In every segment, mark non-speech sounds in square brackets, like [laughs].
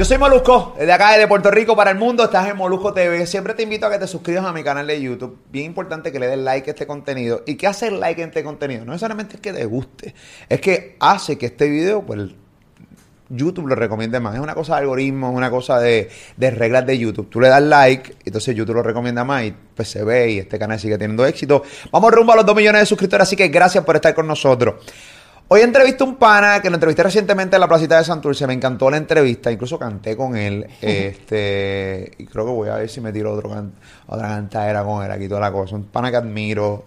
Yo soy Molusco, de acá de Puerto Rico para el mundo, estás en Molusco TV. Siempre te invito a que te suscribas a mi canal de YouTube. Bien importante que le des like a este contenido. ¿Y qué hace like a este contenido? No necesariamente es que te guste, es que hace que este video, pues, YouTube lo recomiende más. Es una cosa de algoritmo, es una cosa de, de reglas de YouTube. Tú le das like, entonces YouTube lo recomienda más y pues se ve y este canal sigue teniendo éxito. Vamos rumbo a los 2 millones de suscriptores, así que gracias por estar con nosotros. Hoy entrevisté a un pana que lo entrevisté recientemente en la placita de Santurce. Me encantó la entrevista, incluso canté con él. [laughs] este Y creo que voy a ver si me tiro otro can- otra cantadera con él aquí, toda la cosa. Un pana que admiro.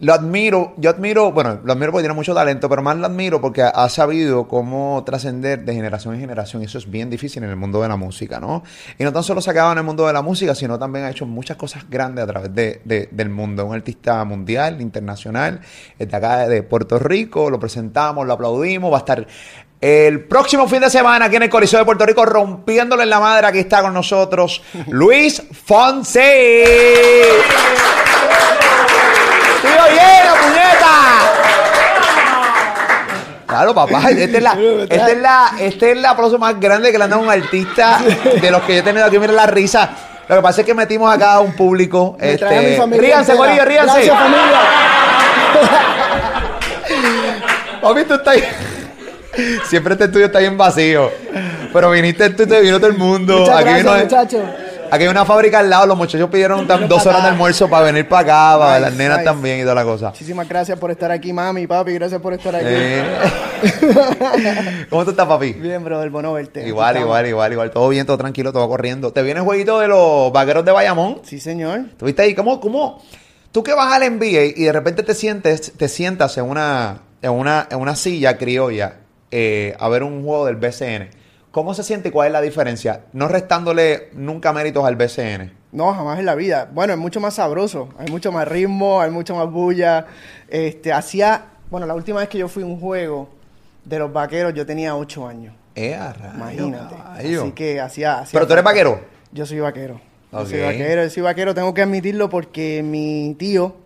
Lo admiro, yo admiro, bueno, lo admiro porque tiene mucho talento, pero más lo admiro porque ha, sabido cómo trascender de generación en generación. Eso es bien difícil en el mundo de la música, ¿no? Y no tan solo se quedado en el mundo de la música, sino también ha hecho muchas cosas grandes a través de, de- del mundo. Un artista mundial, internacional, de acá de Puerto Rico, lo presentamos, lo aplaudimos, va a estar el próximo fin de semana aquí en el Coliseo de Puerto Rico rompiéndole en la madre. Aquí está con nosotros Luis Fonse. ¡Tío lleno, puñeta! Claro, papá, [laughs] esta es la, esta es la, este es el aplauso más grande que le han dado a un artista de los que yo he tenido aquí. Mira la risa. Lo que pasa es que metimos acá a un público. Me este, a mi familia ríanse. Corillo, ríanse. Gracias, familia. [laughs] Papi, tú estás. Siempre este estudio está bien vacío. Pero viniste tú y te vino todo el mundo. Muchas aquí, gracias, vino- muchachos. Aquí hay una fábrica al lado. Los muchachos pidieron tam- [laughs] dos horas de almuerzo para venir para acá, para Nice, las nenas nice. también y toda la cosa. Muchísimas gracias por estar aquí, mami, papi. Gracias por estar aquí. Eh. [laughs] ¿Cómo tú estás, papi? Bien, brother, bueno verte. Igual, igual, igual, igual. Todo bien, todo tranquilo, todo corriendo. ¿Te viene el jueguito de los vaqueros de Bayamón? Sí, señor. ¿Tuviste ahí? ¿Cómo, cómo? Tú que vas al NBA y de repente te sientes, te sientas en una, en una, en una silla criolla eh, a ver un juego del BCN. ¿Cómo se siente y cuál es la diferencia? No restándole nunca méritos al BCN. No, jamás en la vida. Bueno, es mucho más sabroso. Hay mucho más ritmo, hay mucho más bulla. Este, hacía... Bueno, la última vez que yo fui a un juego de los vaqueros, yo tenía ocho años. Eh, a rayos, Imagínate. Así que hacía... hacía Pero tú eres vaquero. Yo soy vaquero. Yo soy vaquero, yo soy vaquero. Tengo que admitirlo porque mi tío,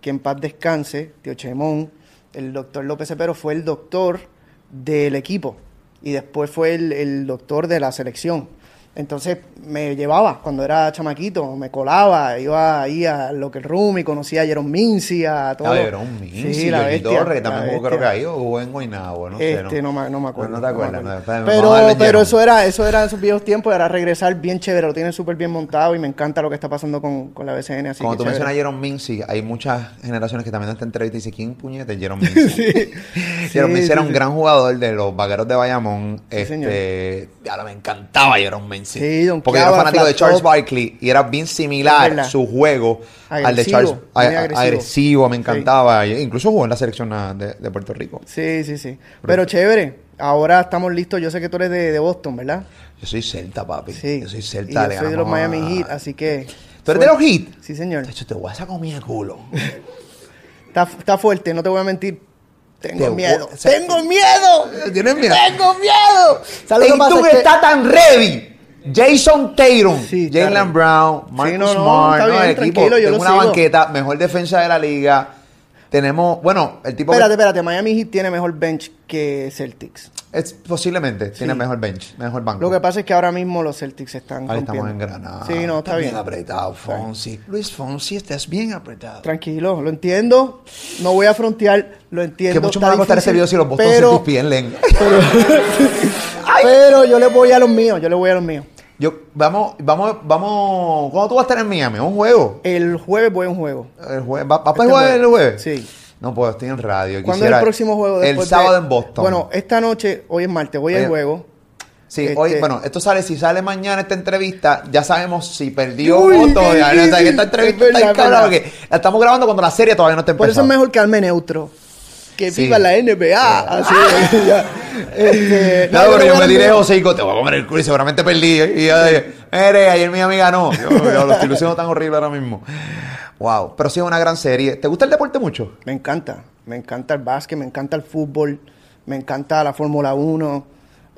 que en paz descanse, tío Chemón, el doctor López Cepero, fue el doctor del equipo y después fue el, el doctor de la selección. Entonces me llevaba cuando era chamaquito, me colaba, iba ahí a Locker Room y conocía a Jerome Mincy, a todo. Era un Mincy, Sí, la bestia, Torres, que también jugó creo que ahí, o jugó en Guaynabo, no sé. Este, no, me, no me acuerdo. No, te acuerdas. no, a pero pero Jerome. eso era eso era en esos viejos tiempos, era regresar bien chévere, lo tienen súper bien montado y me encanta lo que está pasando con, con la BCN. Así Cuando tú que chévere. mencionas a Jerome Mincy, hay muchas generaciones que también esta entrevista dicen, ¿quién puñete es Jerome [laughs] Mincy? [laughs] Jerome Mincy era un gran jugador de los vaqueros de Bayamón. Este, ya me encantaba Jerome Mincy. Sí, donkeaba, Porque era fanático de Charles. Barkley y era bien similar su juego al de Charles. a- agresivo. agresivo, me Sí. encantaba. Incluso jugó en la selección de, de Puerto Rico. Sí, sí, sí. Pero chévere. Ahora estamos listos. Yo sé que tú eres de, de Boston, ¿verdad? Yo soy celta, papi. Sí. Yo soy Y celta. yo le soy de los a- Miami Heat, así que. ¿Tú eres de los Heat? Sí, señor. De hecho, te voy a sacar de culo. [laughs] Está, está fuerte, no te voy a mentir. Tengo Te miedo. voy- o sea, ¡Tengo miedo! ¿Tienes miedo? ¡Tengo miedo! ¿Sabes lo que Es que- está tan ready. Jason Tatum, Sí, Jalen. Brown, Marcus no, Smart, ¿no? bien, el equipo. yo Tengo una sigo. banqueta, mejor defensa de la liga. Tenemos, bueno, el tipo que- Espérate, espérate. Miami Heat tiene mejor bench que Celtics. es, posiblemente tiene Sí. mejor bench, mejor banco. Lo que pasa es que ahora mismo los Celtics están Ahí estamos en Granada. Sí, no, está bien. apretado, Fonsi. Luis Fonsi, estás bien apretado. Tranquilo, lo entiendo. No voy a frontear, lo entiendo. Que mucho está va a costar ese video si los Boston pero, Celtics pierden. [laughs] [laughs] pero yo le voy a los míos, yo le voy a los míos. Yo, vamos, vamos, vamos. ¿Cuándo tú vas a estar en Miami? ¿Un juego? El jueves voy a un juego. El jue- ¿Va, va para Este el jueves jueves. el jueves? Sí. No puedo, estoy en radio. ¿Cuándo es el próximo juego? El sábado de- en Boston. Bueno, esta noche, hoy es martes, voy al juego. Sí, Este- hoy, bueno, esto sale, si sale mañana esta entrevista, ya sabemos si perdió Uy, o Ya, o sea, que esta [laughs] entrevista Es está verdad, cabrón, verdad. porque la estamos grabando cuando la serie todavía no está Por eso empezando. es mejor que arme neutro. Que Sí. viva la NBA. Así, ya. Este, [laughs] no, pero yo me los míos. José, te voy a comer el culo y seguramente perdí. Y yo dije, mire, ayer mi amiga ganó. Yo, yo lo estoy luciendo tan horrible ahora mismo. Wow, pero sí es una gran serie. ¿Te gusta el deporte mucho? Me encanta. Me encanta el básquet, me encanta el fútbol, me encanta la Fórmula 1,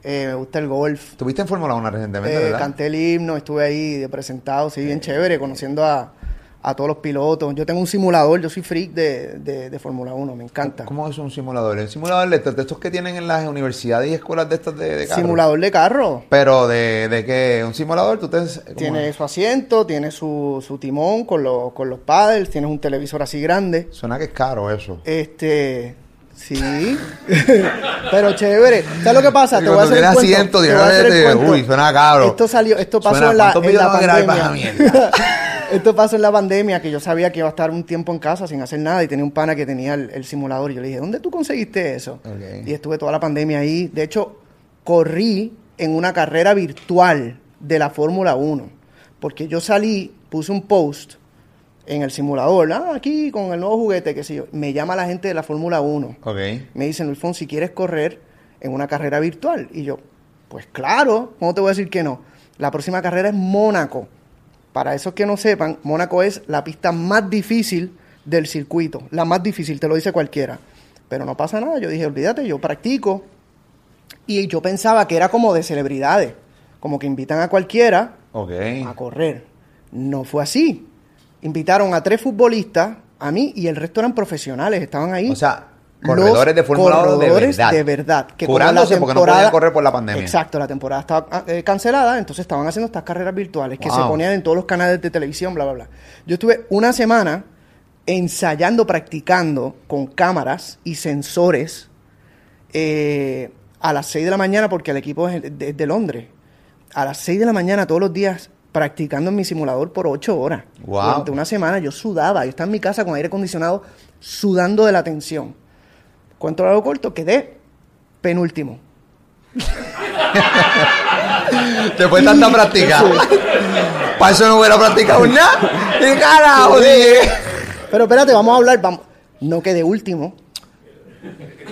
eh, me gusta el golf. Estuviste en Fórmula 1 recientemente, Eh, ¿verdad? canté el himno, estuve ahí de presentado, sí, bien chévere, conociendo a, a todos los pilotos. Yo tengo un simulador, yo soy freak de, de, de Fórmula 1, me encanta. ¿Cómo es un simulador? ¿Un simulador de estos, de estos que tienen en las universidades y escuelas de estas de, de carro? Simulador de carro. Pero de, de qué? ¿Un simulador? ¿Tú te, Tiene es? su asiento, tiene su, su timón con, los con los paddles, tienes un televisor así grande. Suena que es caro eso. Este, sí, [laughs] pero chévere. ¿Sabes lo que pasa? Te voy a hacer el cuento. asiento, te voy a hacer el tiene- cuento. uy, suena caro. Esto salió, esto pasó Suena, en la, ¿cuántos en la pandemia. [laughs] esto pasó en la pandemia que yo sabía que iba a estar un tiempo en casa sin hacer nada y tenía un pana que tenía el, el simulador y yo le dije, ¿dónde tú conseguiste eso? Ok. Y estuve toda la pandemia ahí. De hecho, corrí en una carrera virtual de la Fórmula 1 porque yo salí, puse un post en el simulador, ah, aquí con el nuevo juguete, qué sé yo. Me llama la gente de la Fórmula 1. Ok. Me dicen, Luis Fon, si quieres correr en una carrera virtual. Y yo, pues claro, ¿cómo te voy a decir que no? La próxima carrera es Mónaco. Para esos que no sepan, Mónaco es la pista más difícil del circuito. La más difícil, te lo dice cualquiera. Pero no pasa nada. Yo dije, olvídate, yo practico. Y yo pensaba que era como de celebridades. Como que invitan a cualquiera a correr. No fue así. Invitaron a tres futbolistas, a mí y el resto eran profesionales, estaban ahí. O sea, corredores de Fórmula 1 de verdad. de verdad. Que como Curándose porque no podían correr por la pandemia. Exacto, la temporada estaba eh, cancelada, entonces estaban haciendo estas carreras virtuales que se ponían en todos los canales de televisión, bla, bla, bla. Yo estuve una semana ensayando, practicando con cámaras y sensores eh, a las 6 de la mañana, porque el equipo es de, de Londres. A las 6 de la mañana todos los días practicando en mi simulador por 8 horas. Wow. Durante una semana yo sudaba, yo estaba en mi casa con aire acondicionado sudando de la tensión. Cuento largo corto, quedé penúltimo. Después de tanta práctica. Para eso no hubiera practicado nada. ¡Y carajo, dije! Pero espérate, vamos a hablar, vamos. No quedé último.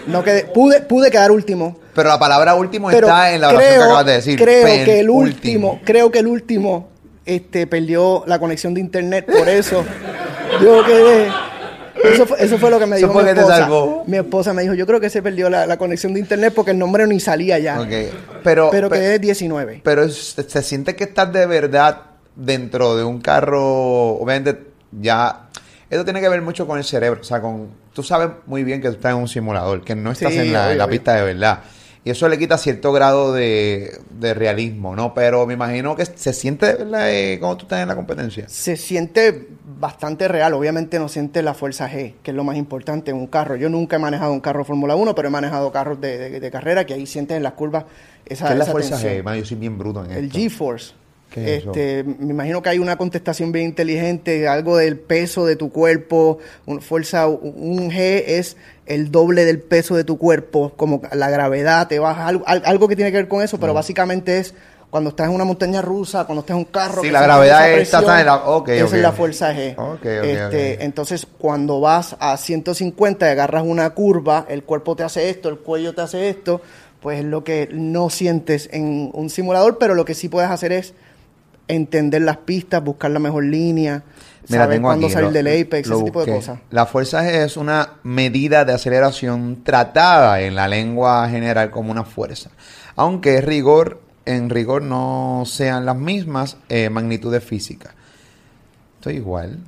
No quedé, pude, pude quedar último. Pero la palabra último Pero está en la oración creo, que acabas de decir. Creo Pen- que el último, creo que el último este, perdió la conexión de internet, por eso yo quedé. Eso fue, eso fue lo que me Eso dijo mi que te esposa. salvó. Mi esposa me dijo, yo creo que se perdió la, la conexión de internet porque el nombre ni salía ya. Pero, Pero pe- quedé 19. pero es- se siente que estás de verdad dentro de un carro. Obviamente, ya. Esto tiene que ver mucho con el cerebro. O sea, con. Tú sabes muy bien que tú estás en un simulador, que no estás Sí, en, la, en pista de verdad. Y eso le quita cierto grado de, de realismo, ¿no? Pero me imagino que se siente verdad eh, cuando tú estás en la competencia. se siente bastante real. Obviamente no siente la fuerza G, que es lo más importante en un carro. Yo nunca he manejado un carro Fórmula 1, pero he manejado carros de, de- de carrera que ahí sientes en las curvas esa, ¿Qué es la esa fuerza tensión. G? Man, yo soy bien bruto en El esto. G-Force. Este, me imagino que hay una contestación bien inteligente, algo del peso de tu cuerpo, un, fuerza, un G es el doble del peso de tu cuerpo, como la gravedad te baja, algo, al- algo que tiene que ver con eso, pero básicamente es cuando estás en una montaña rusa, cuando estás en un carro. Sí, la gravedad está- en la- presión, ok, esa ok. es la fuerza G. Ok, ok, Este. Entonces, cuando vas a 150 y agarras una curva, el cuerpo te hace esto, el cuello te hace esto, pues es lo que no sientes en un simulador, pero lo que sí puedes hacer es entender las pistas, buscar la mejor línea, Mira, saber tengo cuándo aquí, salir lo- del apex, ese tipo de cosas. La fuerza es una medida de aceleración tratada en la lengua general como una fuerza, aunque rigor, en rigor no sean las mismas eh, magnitudes físicas. Estoy igual.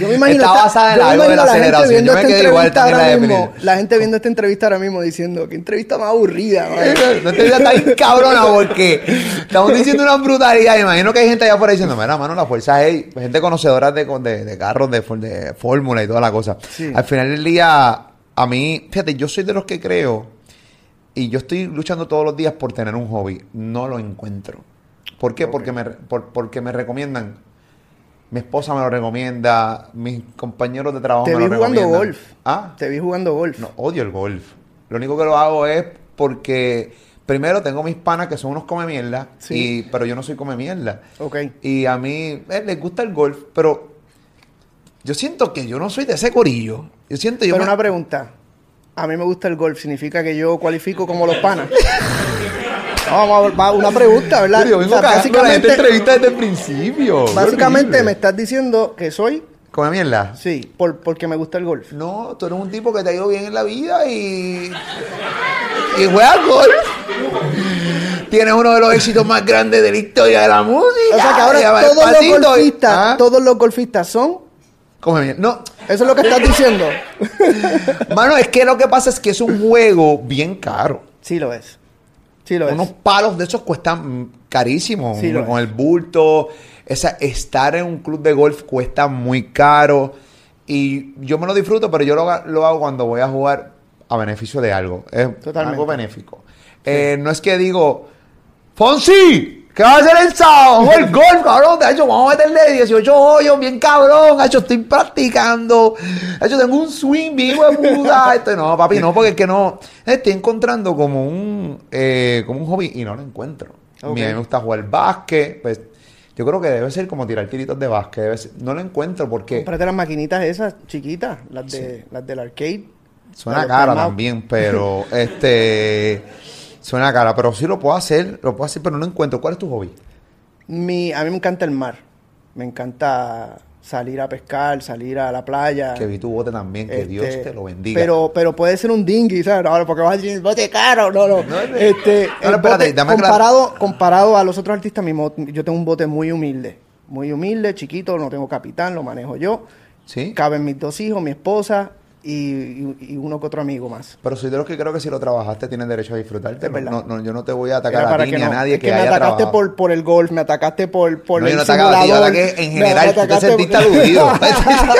Yo me imagino, Está basada en algo de la la aceleración. Yo me quedé igual entrevista también la mismo, gente viendo esta entrevista ahora mismo diciendo, qué entrevista más aburrida. [laughs] man". No digas tan cabrona porque estamos diciendo una brutalidad. Imagino que hay gente allá afuera diciendo, mira, mano, la fuerza es gente conocedora de, de, de carros, de, de fórmula y toda la cosa. Sí. Al final del día, a mí, fíjate, yo soy de los que creo y yo estoy luchando todos los días por tener un hobby. No lo encuentro. ¿Por qué? Porque, me, por- porque me recomiendan. Mi esposa me lo recomienda, mis compañeros de trabajo Te me vi lo jugando recomiendan. golf. ¿Ah? Te vi jugando golf. No, odio el golf. Lo único que lo hago es porque, primero, tengo mis panas que son unos come mierda, Sí. y, pero yo no soy come mierda. Ok. Y a mí eh, les gusta el golf, pero yo siento que yo no soy de ese corillo. Yo siento yo Pero me- una pregunta. A mí me gusta el golf. ¿Significa que yo cualifico como los panas? [laughs] No, Vamos a una pregunta, ¿verdad? Yo vengo O sea, la básicamente, entrevista desde el principio. Básicamente me estás diciendo que soy, ¿Come mierda? sí, por, porque me gusta el golf. No, tú eres un tipo que te ha ido bien en la vida y. y juegas golf. tienes uno de los éxitos más grandes de la historia de la música. O sea que ahora todos los golfistas, ¿Ah? todos los golfistas son. Come bien. No, Eso es lo que estás diciendo. [laughs] mano, es que lo que pasa es que es un juego bien caro. Sí lo es. Sí lo Unos es. palos de esos cuestan carísimos. Sí, con el bulto. Esa, estar en un club de golf cuesta muy caro. Y yo me lo disfruto, pero yo lo, lo hago cuando voy a jugar a beneficio de algo. Es Totalmente. algo benéfico. Eh, no es que digo, Fonsi, ¿qué vas a hacer el sábado? El golf, cabrón. De hecho, vamos a meterle 18 hoyos, bien cabrón. De hecho, estoy practicando. De hecho, tengo un swing bien de puta. Este, no, papi, no, porque es que no. Estoy encontrando como un, eh, como un hobby y no lo encuentro. A mí Ok. me gusta jugar básquet, pues yo creo que debe ser como tirar tiritos de básquet. debe ser- no lo encuentro porque Cómprate las maquinitas esas chiquitas, las, de, las del arcade. suena cara también, pero este suena cara, pero sí lo puedo hacer, lo puedo hacer, pero no encuentro. ¿Cuál es tu hobby? Mi, a mí me encanta el mar. Me encanta salir a pescar, salir a la playa. Que vi tu bote también, que Dios Este, te lo bendiga. Pero, pero puede ser un dinghy, ¿sabes? No, porque vas a decir, bote caro, no, no. No, este, No, espérate, dame comparado, comparado a los otros artistas, mi yo tengo un bote muy humilde. Muy humilde, chiquito, no tengo capitán, lo manejo yo. sí, Caben mis dos hijos, mi esposa y, uno que otro amigo más. pero soy de los que creo que si lo trabajaste tienes derecho a disfrutarte. No, no, yo no te voy a atacar Era a ti que ni a nadie Es que, que me haya atacaste trabajado. por, por el golf, me atacaste por, por No, el yo no atacaba a yo ataqué en general, tú te sentiste aludido.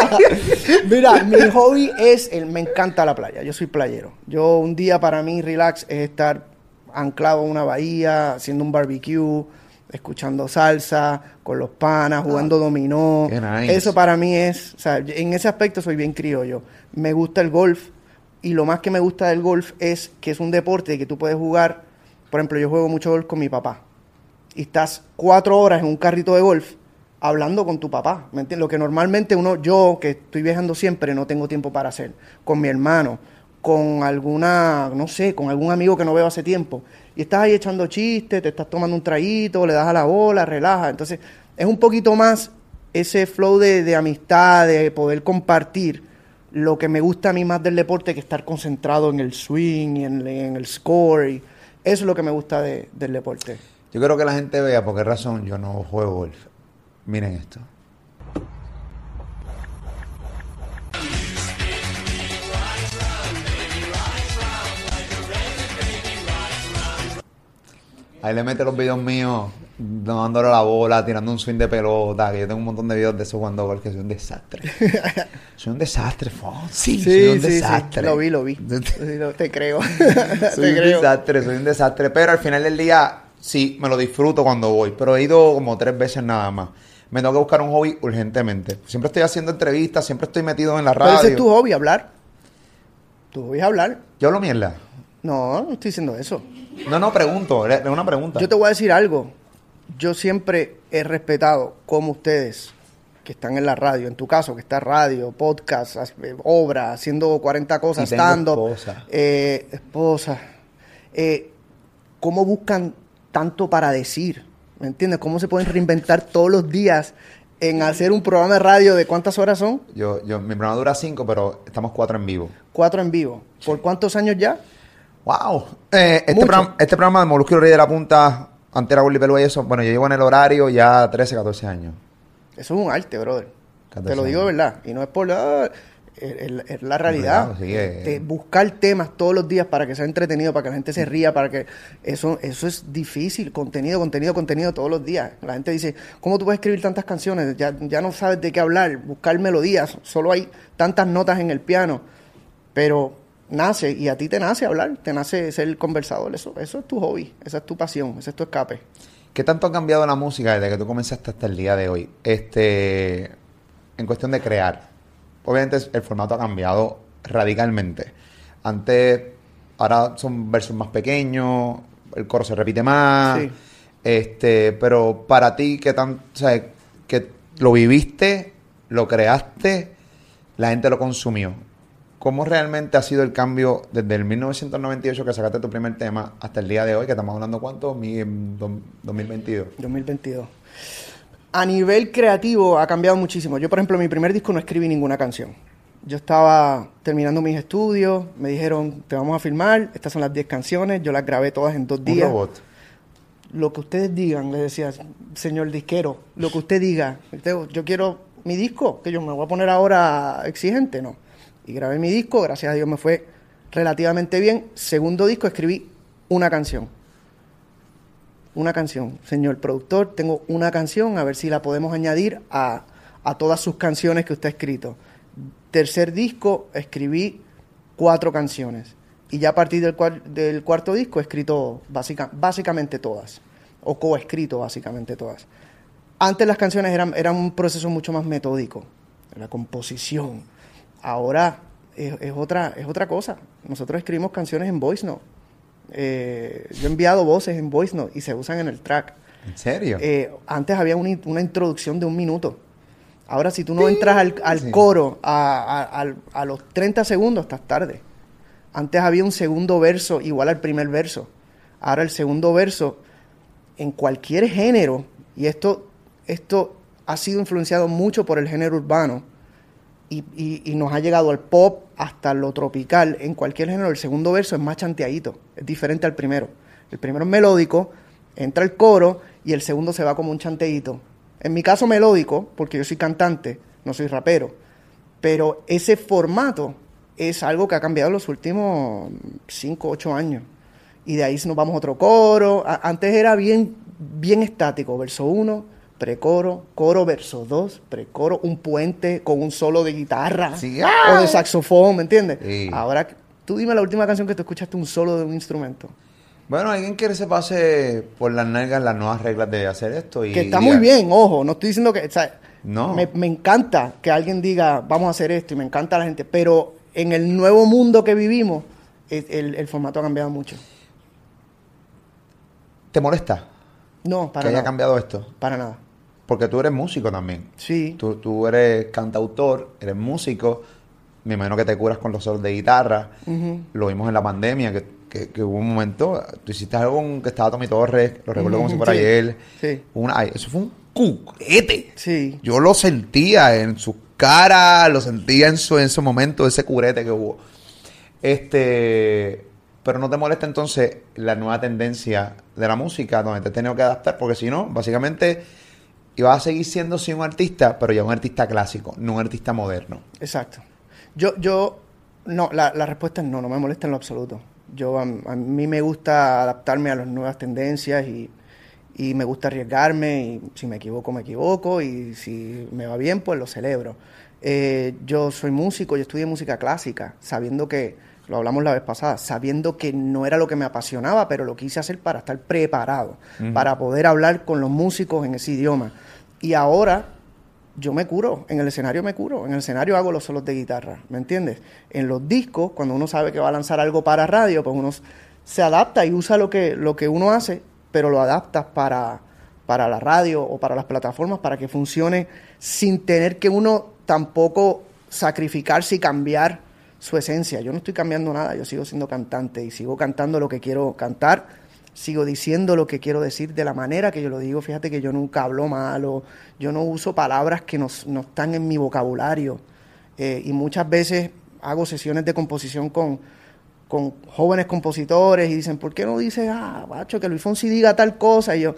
[laughs] Mira, mi hobby es, el, me encanta la playa, yo soy playero. Yo un día para mí relax es estar anclado en una bahía, haciendo un barbecue, escuchando salsa, con los panas, jugando dominó. Ah, nice. Eso para mí es, o sea, en ese aspecto soy bien criollo. Me gusta el golf y lo más que me gusta del golf es que es un deporte que tú puedes jugar. Por ejemplo, yo juego mucho golf con mi papá y estás cuatro horas en un carrito de golf hablando con tu papá, ¿me entiendes? Lo que normalmente uno, yo que estoy viajando siempre, no tengo tiempo para hacer, con mi hermano, con alguna, no sé, con algún amigo que no veo hace tiempo, y estás ahí echando chistes, te estás tomando un traguito, le das a la bola, relaja, entonces es un poquito más ese flow de, de amistad, de poder compartir lo que me gusta a mí más del deporte que estar concentrado en el swing y en, en el score, eso es lo que me gusta de- del deporte. Yo quiero que la gente vea por qué razón yo no juego golf. Miren esto. Ahí le mete los videos míos dándole la bola, tirando un swing de pelota, que yo tengo un montón de videos de eso jugando golf, que soy un desastre. [laughs] soy un desastre, Fonsi. soy un desastre. Lo vi, lo vi. [laughs] Sí, te creo. Soy [laughs] te un creo. desastre, soy un desastre. Pero al final del día, sí, me lo disfruto cuando voy. Pero he ido como tres veces nada más. Me tengo que buscar un hobby urgentemente. Siempre estoy haciendo entrevistas, siempre estoy metido en la Pero radio. ese es tu hobby, hablar. Tu hobby es hablar. Yo hablo mierda. No, no estoy diciendo eso. No, no, pregunto. Es una pregunta. Yo te voy a decir algo. Yo siempre he respetado como ustedes que están en la radio, en tu caso, que está radio, podcast, as- eh, obra, haciendo 40 cosas, stand-up, esposa. eh, esposa, eh, cómo buscan tanto para decir, ¿me entiendes? ¿Cómo se pueden reinventar todos los días en hacer un programa de radio de cuántas horas son? Yo, yo, mi programa dura cinco, pero estamos cuatro en vivo. Cuatro en vivo. ¿Por cuántos años ya? ¡Wow! Eh, este, programa, este programa de Molusco Rey de la Punta, antes era Willy Pelú y eso, bueno, yo llevo en el horario ya 13, 14 años. Eso es un arte, brother. 14 Te lo digo de verdad. Y no es por la... Es, es- es la realidad. Claro, sí. De buscar temas todos los días para que sea entretenido, para que la gente se ría, para que... Eso, eso es difícil. Contenido, contenido, contenido todos los días. La gente dice, ¿cómo tú puedes escribir tantas canciones? Ya, ya no sabes de qué hablar. Buscar melodías. Solo hay tantas notas en el piano. Pero nace, y a ti te nace hablar, te nace ser conversador. Eso, eso es tu hobby, esa es tu pasión, ese es tu escape. ¿Qué tanto ha cambiado la música desde que tú comenzaste hasta el día de hoy? Este, en cuestión de crear. Obviamente el formato ha cambiado radicalmente. Antes, ahora son versos más pequeños, el coro se repite más. Sí. Este, pero para ti, ¿qué tan, o sea, que lo viviste, lo creaste, la gente lo consumió? ¿Cómo realmente ha sido el cambio desde el 1998 que sacaste tu primer tema hasta el día de hoy, que estamos hablando cuánto? Mi- dos- 2022. 2022. A nivel creativo ha cambiado muchísimo. Yo, por ejemplo, en mi primer disco no escribí ninguna canción. Yo estaba terminando mis estudios, me dijeron, te vamos a filmar, estas son las 10 canciones, yo las grabé todas en dos Un días. robot. lo que ustedes digan, le decía, señor disquero, lo que usted diga. Yo quiero mi disco, que yo me voy a poner ahora exigente, no. Y grabé mi disco, gracias a Dios me fue relativamente bien. Segundo disco, escribí una canción. Una canción. Señor productor, tengo una canción, a ver si la podemos añadir a, a todas sus canciones que usted ha escrito. Tercer disco, escribí cuatro canciones. Y ya a partir del, cuar- del cuarto disco he escrito básica- básicamente todas. O coescrito básicamente todas. Antes las canciones eran, eran un proceso mucho más metódico. La composición. Ahora es, es otra, es otra cosa. Nosotros escribimos canciones en voice note. Eh, yo he enviado voces en voice note y se usan en el track. ¿En serio? Eh, antes había una, in- una introducción de un minuto. Ahora, si tú no entras al, al Sí. coro a, a los 30 segundos, estás tarde. Antes había un segundo verso igual al primer verso. Ahora el segundo verso, en cualquier género, y esto, esto ha sido influenciado mucho por el género urbano, y, y- nos ha llegado al pop hasta lo tropical. En cualquier género, el segundo verso es más chanteadito, es diferente al primero. El primero es melódico, entra el coro y el segundo se va como un chanteíto. En mi caso melódico, porque yo soy cantante, no soy rapero, pero ese formato es algo que ha cambiado en los últimos 5, 8 años. Y de ahí nos vamos a otro coro. Antes era bien, bien estático, verso 1, precoro, coro, verso 2, precoro, un puente con un solo de guitarra Sí. o de saxofón, ¿me entiendes? Sí. Ahora, tú dime la última canción que tú escuchaste un solo de un instrumento. Bueno, alguien que se pase por las nalgas las nuevas reglas de hacer esto y Que está muy bien, ojo, no estoy diciendo que, o sea, No. me, me encanta que alguien diga, vamos a hacer esto, y me encanta la gente, pero en el nuevo mundo que vivimos, el, el- el formato ha cambiado mucho. ¿Te molesta No, que para haya nada. cambiado esto? Para nada. Porque tú eres músico también. Sí. Tú, tú eres cantautor, eres músico. Me imagino que te curas con los solos de guitarra. Lo vimos en la pandemia, que, que- que hubo un momento. Tú hiciste algo con que estaba Tommy Torres, lo recuerdo como si fuera sí, ayer. sí. Una- ay, eso fue un curete. Sí. Yo lo sentía en su cara, lo sentía en su, en su momento, ese curete que hubo. Este. Pero no te molesta entonces la nueva tendencia de la música, donde te has tenido que adaptar, porque si no, básicamente ibas a seguir siendo sí un artista, pero ya un artista clásico, no un artista moderno. Exacto. Yo, yo, no, la, la respuesta es no, no me molesta en lo absoluto. Yo, a, a mí me gusta adaptarme a las nuevas tendencias y, y me gusta arriesgarme y si me equivoco, me equivoco y si me va bien, pues lo celebro. Eh, yo soy músico, yo estudié música clásica, sabiendo que, lo hablamos la vez pasada, sabiendo que no era lo que me apasionaba, pero lo quise hacer para estar preparado, para poder hablar con los músicos en ese idioma. Y ahora yo me curo, en el escenario me curo, en el escenario hago los solos de guitarra, ¿me entiendes? En los discos, cuando uno sabe que va a lanzar algo para radio, pues uno se adapta y usa lo que, lo que uno hace, pero lo adaptas para, para la radio o para las plataformas para que funcione sin tener que uno tampoco sacrificarse y cambiar su esencia. Yo no estoy cambiando nada, yo sigo siendo cantante y sigo cantando lo que quiero cantar, sigo diciendo lo que quiero decir de la manera que yo lo digo. Fíjate que yo nunca hablo malo, yo no uso palabras que no, no están en mi vocabulario. Eh, y muchas veces hago sesiones de composición con, con jóvenes compositores y dicen, ¿por qué no dices, ah, macho, que Luis Fonsi diga tal cosa? Y yo,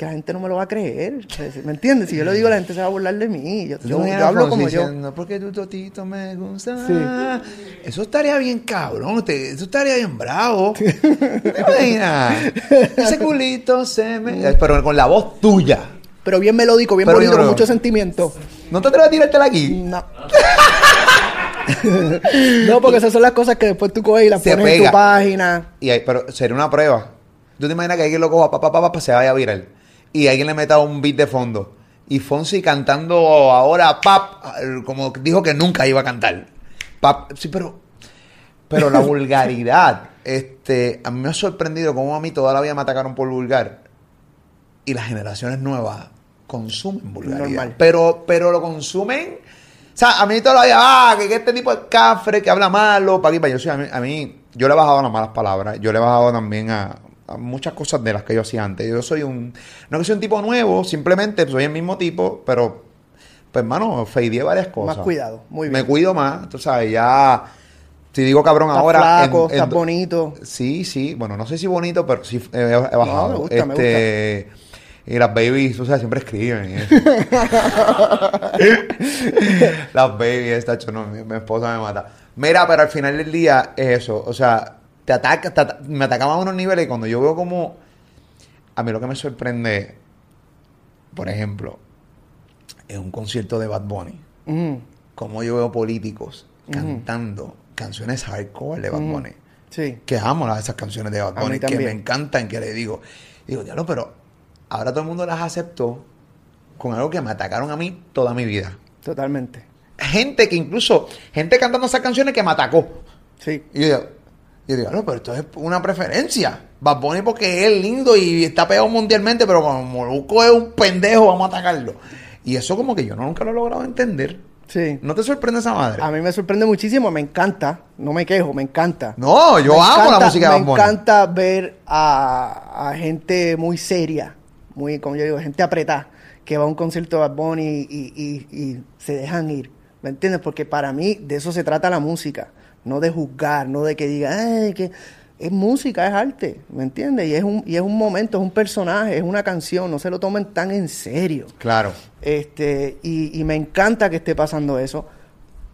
que la gente no me lo va a creer. ¿Me entiendes? Si yo lo digo, la gente se va a burlar de mí. Yo, yo- yo hablo como yo. Porque tu totito me gusta. Sí. Eso estaría bien cabrón, te- eso estaría bien bravo. ¿Te imaginas? Ese culito se me... [laughs] Pero con la voz tuya. Pero bien melódico, bien Pero bonito, bien con mucho sentimiento. ¿No te atreves a tirártela aquí? No. [laughs] no, porque esas son las cosas que después tú coges y las Se pones en tu página. Y ahí, pero sería una prueba. ¿Tú te imaginas que alguien lo coja, pa, pa, pa, pa, se vaya a viral? Y alguien le meta un beat de fondo. Y Fonsi cantando ahora pap, como dijo que nunca iba a cantar. Pap, sí, pero. Pero la [laughs] vulgaridad, este, a mí me ha sorprendido cómo a mí toda la vida me atacaron por vulgar. Y las generaciones nuevas consumen vulgaridad. Normal. Pero, pero lo consumen. O sea, a mí toda la vida, ah, que, que este tipo es cafre, que habla malo, para aquí, para. Yo, sí, a, mí, a mí, yo le he bajado las malas palabras. Yo le he bajado también a, a muchas cosas de las que yo hacía antes. Yo soy un. No que soy un tipo nuevo, simplemente soy el mismo tipo, pero. Pues, hermano, feideé varias cosas. Más cuidado, muy Me bien. cuido más, tú sabes, ya. Si digo cabrón Estás ahora. flaco, en- en estás bonito. Sí, sí. Bueno, no sé si bonito, pero sí he, he bajado. me gusta, me este, Y las babies, tú sabes, siempre escriben. [laughs] las babies, no, mi, mi esposa me mata. Mira, pero al final del día es eso. O sea, te ataca, te ata- me atacaban a unos niveles y cuando yo veo como. A mí lo que me sorprende, por ejemplo, en un concierto de Bad Bunny como yo veo políticos cantando canciones hardcore de Bad. Bunny. Sí. Que amo las, esas canciones de Bad Bunny, que me encantan, que le digo. Digo, diablo, pero ahora todo el mundo las aceptó con algo que me atacaron a mí toda mi vida. Totalmente. Gente que incluso, gente cantando esas canciones que me atacó. Sí. Y yo digo, yo digo, "Diablo, pero esto es una preferencia. Bad Bunny porque es lindo y está pegado mundialmente, pero como Molusco es un pendejo, vamos a atacarlo. Y eso como que yo no- nunca lo he logrado entender. Sí. ¿No te sorprende esa madre? A mí me sorprende muchísimo, me encanta, no me quejo, me encanta. No, yo Me amo la música de Me Bad Bunny. encanta ver a, a gente muy seria, muy, como yo digo, gente apretada, que va a un concierto de Bad Bunny y, y- y se dejan ir. ¿Me entiendes? Porque para mí de eso se trata la música, no de juzgar, no de que diga, ay, que es música, es arte, ¿me entiendes? Y es un, y es un momento, es un personaje, es una canción, no se lo tomen tan en serio. Claro. Este, y, y me encanta que esté pasando eso,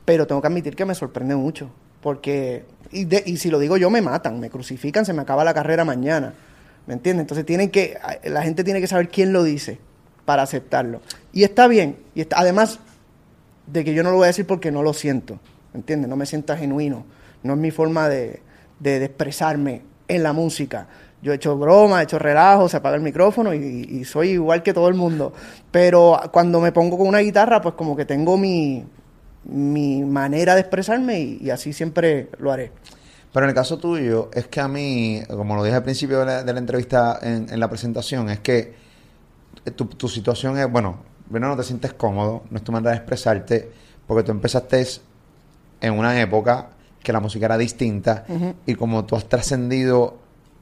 pero tengo que admitir que me sorprende mucho, porque, y, de- y si lo digo yo, me matan, me crucifican, se me acaba la carrera mañana, ¿me entiendes? Entonces tienen que, la gente tiene que saber quién lo dice para aceptarlo. Y está bien, y está, además de que yo no lo voy a decir porque no lo siento, ¿me entiendes? No me sienta genuino, no es mi forma de, de- expresarme en la música. Yo he hecho broma, he hecho relajo, se apaga el micrófono y, soy igual que todo el mundo. Pero cuando me pongo con una guitarra, pues como que tengo mi, mi manera de expresarme y, así siempre lo haré. Pero en el caso tuyo, es que a mí, como lo dije al principio de la, entrevista en, la presentación, es que tu, tu situación es, bueno, primero no te sientes cómodo, no es tu manera de expresarte, porque tú empezaste en una época que la música era distinta y como tú has trascendido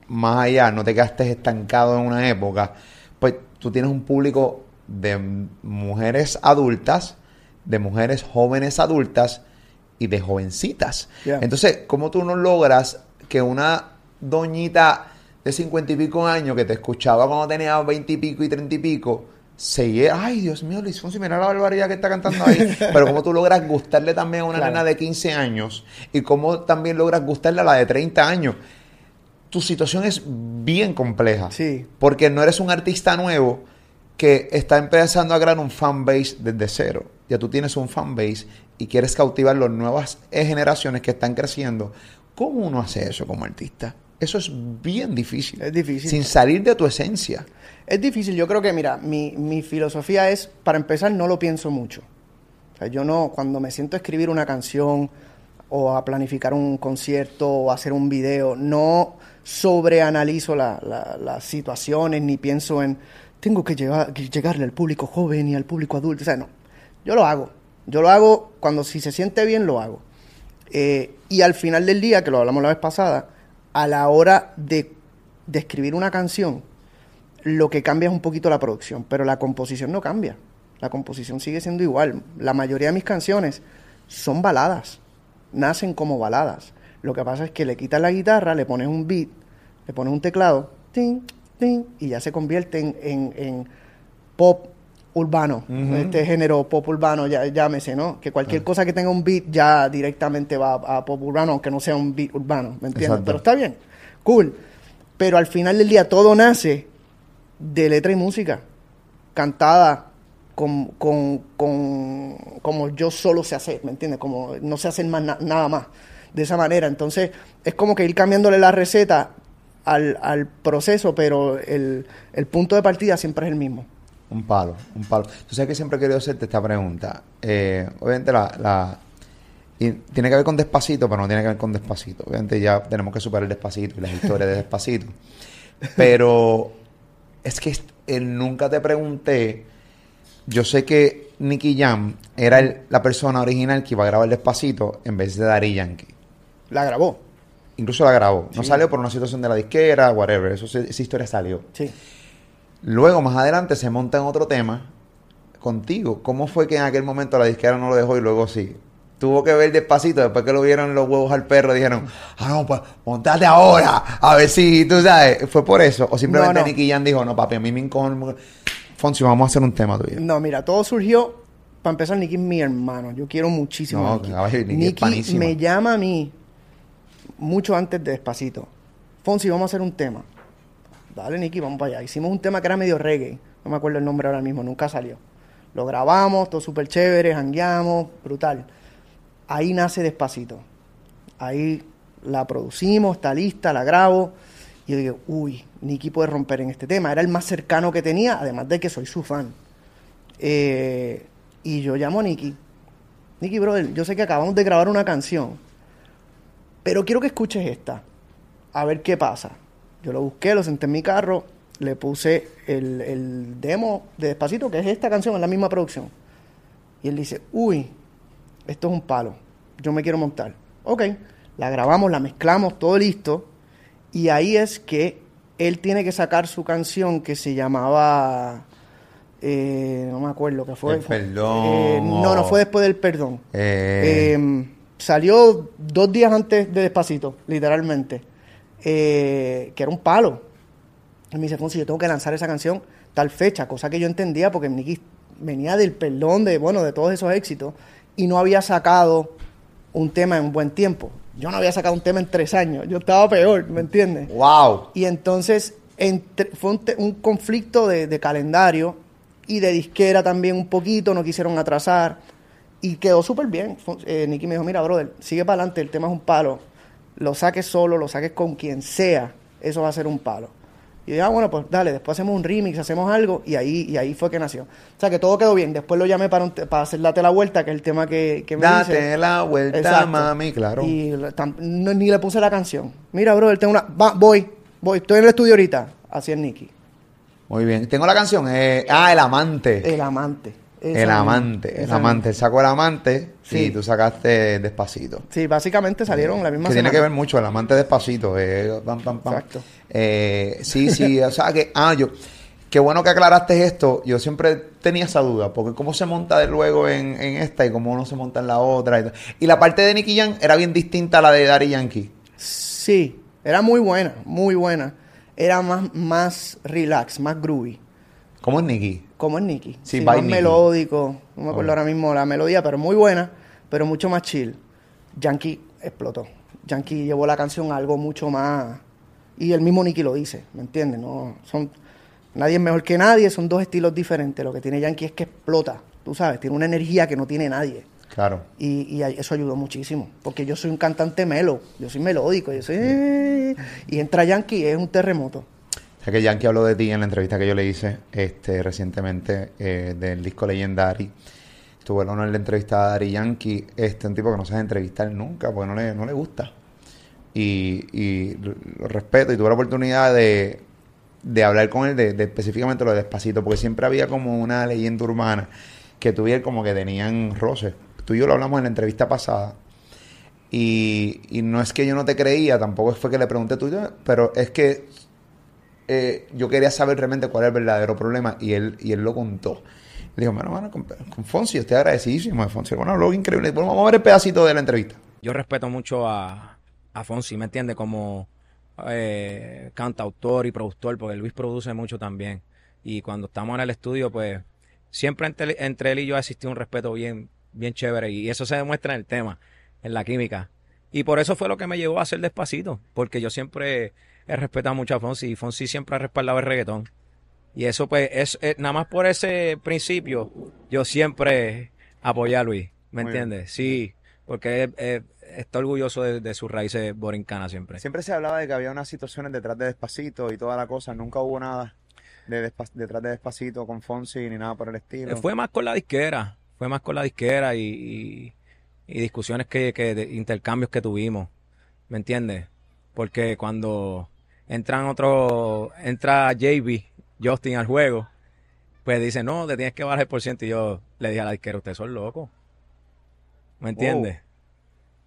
más allá, no te quedaste estancado en una época, pues tú tienes un público de mujeres adultas, de mujeres jóvenes adultas y de jovencitas. Entonces, ¿cómo tú no logras que una doñita de cincuenta y pico años que te escuchaba cuando tenía veinte y pico y treinta y pico, se llega, ay Dios mío, Luis Fonsi, mira la barbaridad que está cantando ahí. Pero cómo tú logras gustarle también a una Claro. nena de 15 años y cómo también logras gustarle a la de 30 años. Tu situación es bien compleja. Sí. Porque no eres un artista nuevo que está empezando a crear un fanbase desde cero. Ya tú tienes un fanbase y quieres cautivar las nuevas eh, generaciones que están creciendo. ¿Cómo uno hace eso como artista? Eso es bien difícil. Es difícil. Sin salir de tu esencia. Es difícil, yo creo que, mira, mi, mi filosofía es, para empezar, no lo pienso mucho. O sea, yo no, cuando me siento a escribir una canción o a planificar un concierto o a hacer un video, no sobreanalizo la- la- las situaciones ni pienso en, tengo que, llegar, que llegarle al público joven y al público adulto. O sea, no. Yo lo hago. Yo lo hago cuando si se siente bien, lo hago. Eh, y al final del día, que lo hablamos la vez pasada, a la hora de, escribir una canción, lo que cambia es un poquito la producción, pero la composición no cambia. La composición sigue siendo igual. La mayoría de mis canciones son baladas, nacen como baladas. Lo que pasa es que le quitas la guitarra, le pones un beat, le pones un teclado, tin, tin, y ya se convierte en, en- en pop urbano, este género pop urbano, ya, llámese, ¿no? Que cualquier cosa que tenga un beat ya directamente va a, a pop urbano, aunque no sea un beat urbano, ¿me entiendes? Exacto. Pero está bien, cool. Pero al final del día todo nace de letra y música, cantada con, con, con- como yo solo sé hacer, ¿me entiendes? Como no sé hacer más na- nada más de esa manera. Entonces es como que ir cambiándole la receta al, al proceso, pero el, el punto de partida siempre es el mismo. Un palo, un palo. Tú sabes que siempre he querido hacerte esta pregunta. Eh, obviamente la, la- y tiene que ver con despacito, pero no tiene que ver con despacito. Obviamente ya tenemos que superar el despacito y las historias de despacito. Pero es que eh, nunca te pregunté. Yo sé que Nicky Jam era el- la persona original que iba a grabar despacito en vez de Daddy Yankee. La grabó. Incluso la grabó. No Sí. salió por una situación de la disquera, whatever. Eso, esa historia salió. Sí. Luego, más adelante, se monta en otro tema contigo. ¿Cómo fue que en aquel momento la disquera no lo dejó y luego sí? tuvo que ver despacito, después que lo vieron los huevos al perro, dijeron, ah, no, pues montate ahora, a ver si, tú sabes, fue por eso. O simplemente No, no. Nicky Jam dijo, no, papi, a mí me encojona. Fonsi, vamos a hacer un tema tuyo. No, mira, todo surgió. Para empezar, Nicky es mi hermano. Yo quiero muchísimo No, a Nicky. caballo, Nicky es me llama a mí mucho antes de Despacito. Fonsi, vamos a hacer un tema. Dale, Nicky, vamos para allá. Hicimos un tema que era medio reggae. No me acuerdo el nombre ahora mismo, nunca salió. Lo grabamos, todo súper chévere, jangueamos, brutal. Ahí nace Despacito. Ahí la producimos, está lista, la grabo. Y yo digo, uy, Nicky puede romper en este tema. Era el más cercano que tenía, además de que soy su fan. Eh, y yo llamo a Nicky. Nicky, brother, yo sé que acabamos de grabar una canción, pero quiero que escuches esta. A ver qué pasa. Yo lo busqué, lo senté en mi carro, le puse el, el demo de Despacito, que es esta canción, es la misma producción. Y él dice, uy, esto es un palo, yo me quiero montar. Ok, la grabamos, la mezclamos, todo listo. Y ahí es que él tiene que sacar su canción que se llamaba... eh, no me acuerdo qué fue. El perdón, eh, no, no fue después del perdón. Eh, Eh, salió dos días antes de Despacito, literalmente. Eh, que era un palo. Y me dice, Fonsi, yo tengo que lanzar esa canción tal fecha, cosa que yo entendía porque Nicky venía del perdón de, bueno, de todos esos éxitos y no había sacado un tema en un buen tiempo. Yo no había sacado un tema en tres años, yo estaba peor, ¿me entiendes? wow. Y entonces entre- fue un, te- un conflicto de, de calendario y de disquera también un poquito, no quisieron atrasar y quedó súper bien. Eh, Nicky me dijo, mira, brother, sigue para adelante, el tema es un palo, lo saques solo, lo saques con quien sea, eso va a ser un palo. Y yo dije, ah, bueno, pues dale, después hacemos un remix, hacemos algo, y ahí, y ahí fue que nació. O sea, que todo quedó bien. Después lo llamé para, un para hacer Date la Vuelta, que es el tema que, que me Date dice. la vuelta, Exacto. mami, claro. Y no- ni le puse la canción. Mira, bro, tengo una. va, voy, voy, estoy en el estudio ahorita. Así es Nicky. Muy bien. Tengo la canción. eh, ah, El Amante. El amante. El Amante. El Amante. misma. Sacó El Amante Sí. y tú sacaste Despacito. Sí, básicamente salieron la misma que tiene semana. que ver mucho, el amante despacito. eh, pam, pam, pam. Exacto. Eh, sí, [laughs] sí, o sea que, ah, yo, qué bueno que aclaraste esto. Yo siempre tenía esa duda, porque cómo se monta de luego en, en esta y cómo uno se monta en la otra. Y. Y la parte de Nicky Jam era bien distinta a la de Daddy Yankee. Sí, era muy buena, muy buena. Era más, más relax, más groovy. ¿Cómo es Nicky? Como es Nicky. Sí, by más Nicky. melódico. No me acuerdo ahora mismo la melodía, pero muy buena, pero mucho más chill. Yankee explotó. Yankee llevó la canción a algo mucho más. Y el mismo Nicky lo dice, ¿me entiendes? No, son, nadie es mejor que nadie, son dos estilos diferentes. Lo que tiene Yankee es que explota, tú sabes, tiene una energía que no tiene nadie. Claro. Y, y eso ayudó muchísimo, porque yo soy un cantante melo, yo soy melódico, yo soy... Y entra Yankee y es un terremoto. O que Yankee habló de ti en la entrevista que yo le hice este, recientemente eh, del disco Legendary. Tuve el honor de entrevistar a Dari Yankee, este, un tipo que no sabe entrevistar nunca porque no le, no le gusta. Y, y lo respeto y tuve la oportunidad de, de hablar con él de, específicamente lo de Despacito, porque siempre había como una leyenda urbana que tuviera como que tenían roces. Tú y yo lo hablamos en la entrevista pasada. Y, y no es que yo no te creía, tampoco fue que le pregunté tú, pero es que eh, yo quería saber realmente cuál era el verdadero problema y él, y él lo contó. Le dijo, bueno, bueno, con, Fonsi, yo estoy agradecidísimo de Fonsi. Bueno, habló increíble. Vamos a ver el pedacito de la entrevista. yo respeto mucho a, a Fonsi, ¿me entiendes? Como eh, cantautor y productor, porque Luis produce mucho también. Y cuando estamos en el estudio, pues siempre entre, entre él y yo ha existido un respeto bien, bien chévere. Y eso se demuestra en el tema, en la química. Y por eso fue lo que me llevó a hacer despacito, porque yo siempre he respetado mucho a Fonsi y Fonsi siempre ha respaldado el reggaetón. Y eso, pues, es, es- nada más por ese principio, yo siempre apoyé a Luis, ¿me entiendes? Sí, porque él está orgulloso de, de sus raíces borincanas siempre. Siempre se hablaba de que había unas situaciones detrás de Despacito y toda la cosa. Nunca hubo nada de despa- detrás de Despacito con Fonsi ni nada por el estilo. Eh, Fue más con la disquera, fue más con la disquera y, y- y discusiones que, que de intercambios que tuvimos, ¿me entiendes? Porque cuando entran otros, entra JB, Justin al juego, pues dice, no, te tienes que bajar el por ciento. Y yo le dije a la disquera, ustedes son locos, ¿me entiendes?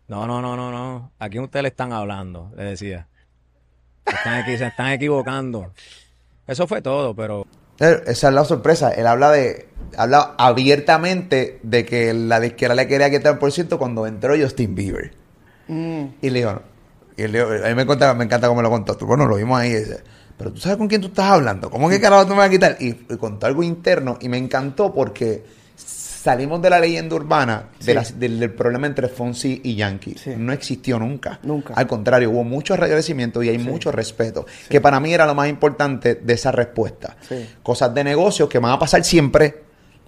No, no, no, no, no, ¿a quién ustedes le están hablando? Le decía. Se están, equi- se están equivocando. Eso fue todo, pero Eh, Esa es la sorpresa. Él habla de habla abiertamente de que la disquera le quería quitar por ciento cuando entró Justin Bieber. Mm, Y le digo, y digo, a mí me, encanta, me encanta cómo lo contó. Tú, Bueno, lo vimos ahí. y dice, pero tú sabes con quién tú estás hablando. ¿Cómo que carajo tú me vas a quitar? Y, y contó algo interno y me encantó porque salimos de la leyenda urbana de Sí. la- del, del problema entre Fonsi y Yankee. Sí. No existió nunca. Nunca. Al contrario, hubo mucho agradecimiento y hay mucho respeto. Que para mí era lo más importante de esa respuesta. Cosas de negocios que van a pasar siempre,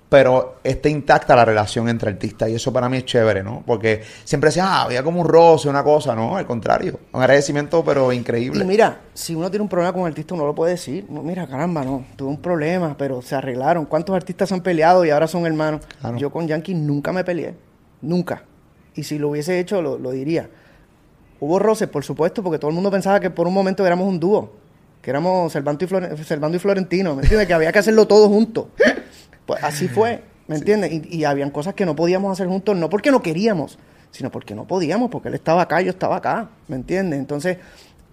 pero está intacta la relación entre artistas y eso para mí es chévere, ¿no? Porque siempre decía, ah, había como un roce, una cosa, no, al contrario, un agradecimiento pero increíble. Y mira, si uno tiene un problema con un artista, uno lo puede decir. No, mira, caramba, no, tuve un problema, pero se arreglaron. ¿Cuántos artistas se han peleado y ahora son hermanos? Claro. Yo con Yankee nunca me peleé. Nunca. Y si lo hubiese hecho, lo, lo diría. Hubo roces, por supuesto, porque todo el mundo pensaba que por un momento éramos un dúo. Que éramos Servando y, Flore- Servando y Florentino, ¿me entiendes? que había que hacerlo todo juntos. Pues así fue, ¿me entiendes? Y, y habían cosas que no podíamos hacer juntos, no porque no queríamos, sino porque no podíamos, porque él estaba acá, yo estaba acá, ¿me entiendes? Entonces,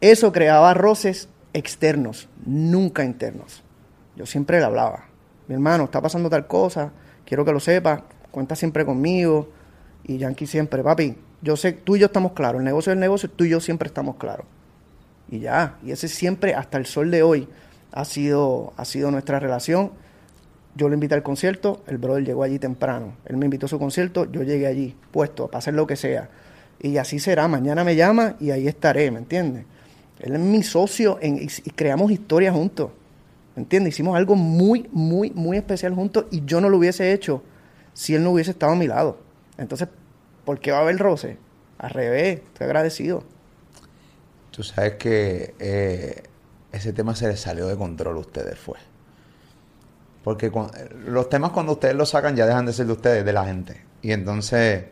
eso creaba roces externos, nunca internos. Yo siempre le hablaba, mi hermano, está pasando tal cosa, quiero que lo sepas, cuenta siempre conmigo. Y Yankee siempre, papi, yo sé, tú y yo estamos claros, el negocio es el negocio, tú y yo siempre estamos claros. Y ya, y ese siempre, hasta el sol de hoy, ha sido, ha sido nuestra relación. Yo lo invité al concierto, el brother llegó allí temprano. Él me invitó a su concierto, yo llegué allí, puesto, para hacer lo que sea. Y así será, mañana me llama y ahí estaré, ¿me entiendes? Él es mi socio y, creamos historias juntos, ¿me entiendes? Hicimos algo muy, muy, muy especial juntos y yo no lo hubiese hecho si él no hubiese estado a mi lado. Entonces, ¿por qué va a haber roce? Al revés, estoy agradecido. Tú sabes que eh, ese tema se les salió de control a ustedes, fue. Porque cuan- los temas cuando ustedes los sacan ya dejan de ser de ustedes, de la gente. Y entonces,